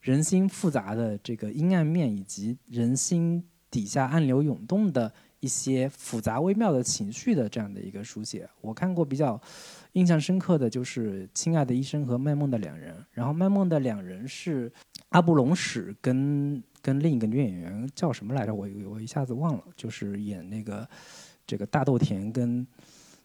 人心复杂的这个阴暗面以及人心。底下暗流涌动的一些复杂微妙的情绪的这样的一个书写，我看过比较印象深刻的就是《亲爱的医生》和《卖梦的两人》。然后《卖梦的两人》是阿布隆史跟跟另一个女演员叫什么来着？我我一下子忘了，就是演那个这个大豆田跟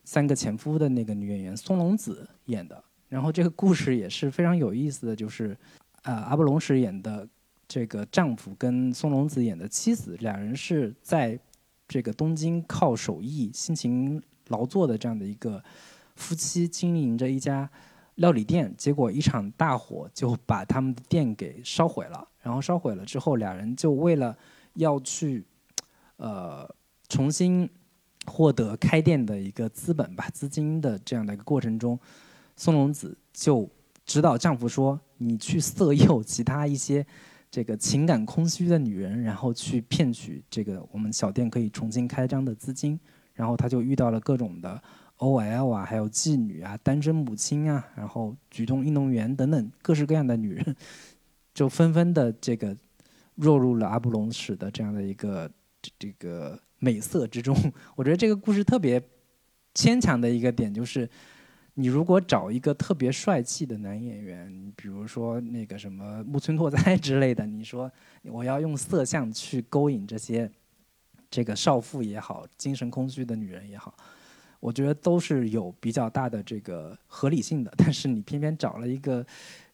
三个前夫的那个女演员松隆子演的。然后这个故事也是非常有意思的，就是呃阿波隆史演的。这个丈夫跟松隆子演的妻子，两人是在这个东京靠手艺辛勤劳作的这样的一个夫妻，经营着一家料理店。结果一场大火就把他们的店给烧毁了。然后烧毁了之后，两人就为了要去呃重新获得开店的一个资本吧，资金的这样的一个过程中，松隆子就指导丈夫说：“你去色诱其他一些。”这个情感空虚的女人，然后去骗取这个我们小店可以重新开张的资金，然后他就遇到了各种的 OL 啊，还有妓女啊，单身母亲啊，然后举重运动员等等各式各样的女人，就纷纷的这个落入了阿布隆史的这样的一个这个美色之中。我觉得这个故事特别牵强的一个点就是。你如果找一个特别帅气的男演员，比如说那个什么木村拓哉之类的，你说我要用色相去勾引这些这个少妇也好，精神空虚的女人也好，我觉得都是有比较大的这个合理性的。但是你偏偏找了一个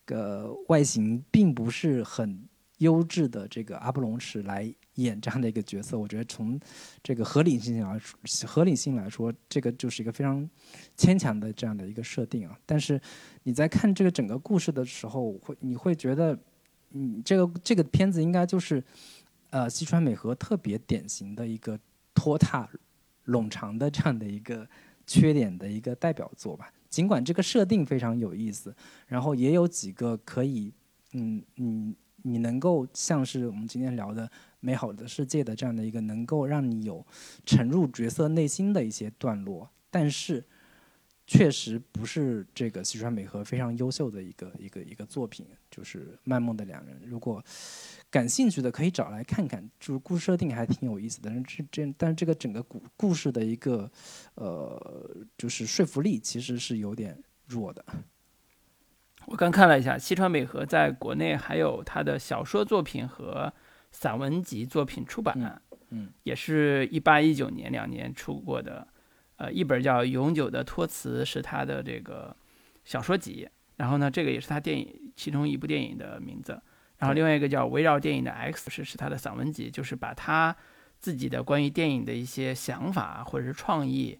个外形并不是很优质的这个阿布隆史来。演这样的一个角色，我觉得从这个合理性来说，合理性来说，这个就是一个非常牵强的这样的一个设定啊。但是你在看这个整个故事的时候，会你会觉得，嗯，这个这个片子应该就是呃西川美和特别典型的一个拖沓冗长的这样的一个缺点的一个代表作吧。尽管这个设定非常有意思，然后也有几个可以，嗯嗯，你能够像是我们今天聊的。美好的世界的这样的一个能够让你有沉入角色内心的一些段落，但是确实不是这个西川美和非常优秀的一个一个一个作品，就是《卖梦的两人》。如果感兴趣的可以找来看看，就是故事设定还挺有意思的。但是这但是这个整个故故事的一个呃，就是说服力其实是有点弱的。我刚看了一下，西川美和在国内还有他的小说作品和。散文集作品出版，嗯，也是一八一九年两年出过的，呃，一本叫《永久的托词》是他的这个小说集，然后呢，这个也是他电影其中一部电影的名字，然后另外一个叫《围绕电影的 X》是是他的散文集，就是把他自己的关于电影的一些想法或者是创意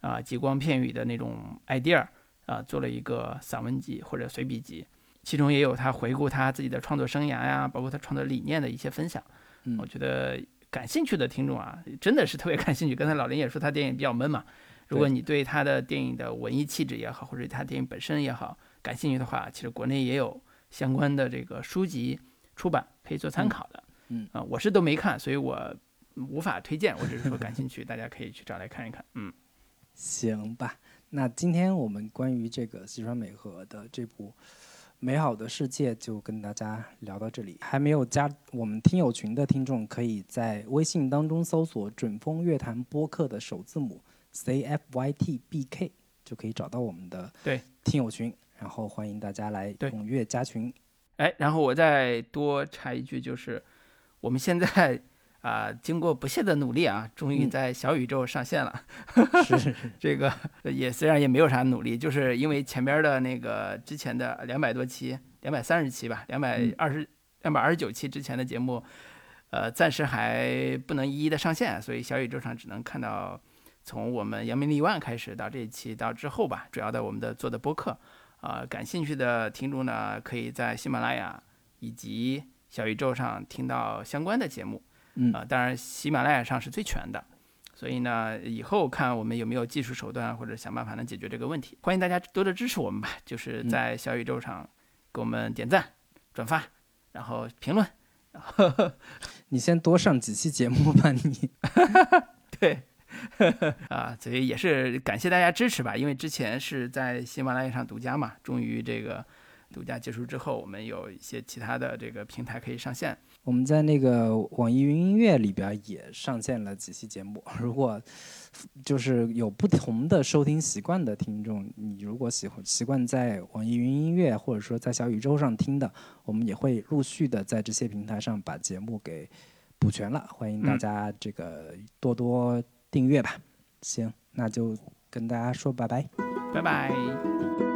啊，极光片语的那种 idea 啊，做了一个散文集或者随笔集。其中也有他回顾他自己的创作生涯呀，包括他创作理念的一些分享。嗯，我觉得感兴趣的听众啊，真的是特别感兴趣。刚才老林也说他电影比较闷嘛，如果你对他的电影的文艺气质也好，或者他电影本身也好感兴趣的话，其实国内也有相关的这个书籍出版，可以做参考的。嗯啊，我是都没看，所以我无法推荐。我只是说感兴趣，大家可以去找来看一看。嗯，行吧。那今天我们关于这个西川美和的这部《美好的世界》就跟大家聊到这里。还没有加我们听友群的听众，可以在微信当中搜索“准风乐坛播客”的首字母 C F Y T B K，就可以找到我们的对听友群。然后欢迎大家来踊跃加群。哎，然后我再多插一句，就是我们现在。啊，经过不懈的努力啊，终于在小宇宙上线了。是 这个也虽然也没有啥努力，就是因为前边的那个之前的两百多期，两百三十期吧，两百二十两百二十九期之前的节目，呃，暂时还不能一一的上线，所以小宇宙上只能看到从我们扬名立万开始到这一期到之后吧，主要的我们的做的播客啊，感兴趣的听众呢，可以在喜马拉雅以及小宇宙上听到相关的节目。嗯啊，当然喜马拉雅上是最全的，所以呢，以后看我们有没有技术手段或者想办法能解决这个问题。欢迎大家多多支持我们吧，就是在小宇宙上给我们点赞、转发，然后评论。你先多上几期节目吧，你。对，啊，所以也是感谢大家支持吧，因为之前是在喜马拉雅上独家嘛，终于这个独家结束之后，我们有一些其他的这个平台可以上线。我们在那个网易云音乐里边也上线了几期节目。如果就是有不同的收听习惯的听众，你如果喜欢习惯在网易云音乐或者说在小宇宙上听的，我们也会陆续的在这些平台上把节目给补全了。欢迎大家这个多多订阅吧。行，那就跟大家说拜拜，拜拜。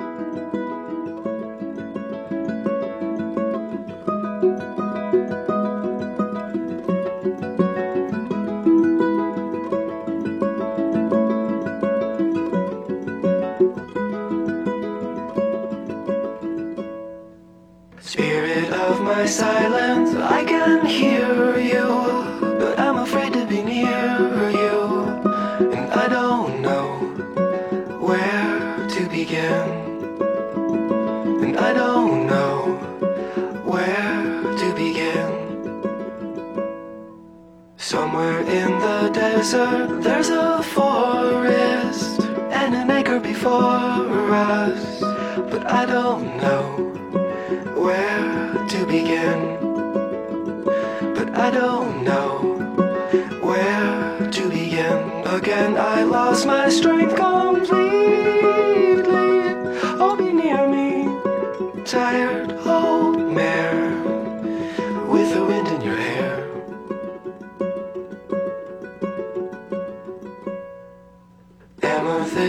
Desert, there's a forest and an acre before us, but I don't know where to begin. But I don't know where to begin. Again, I lost my strength completely.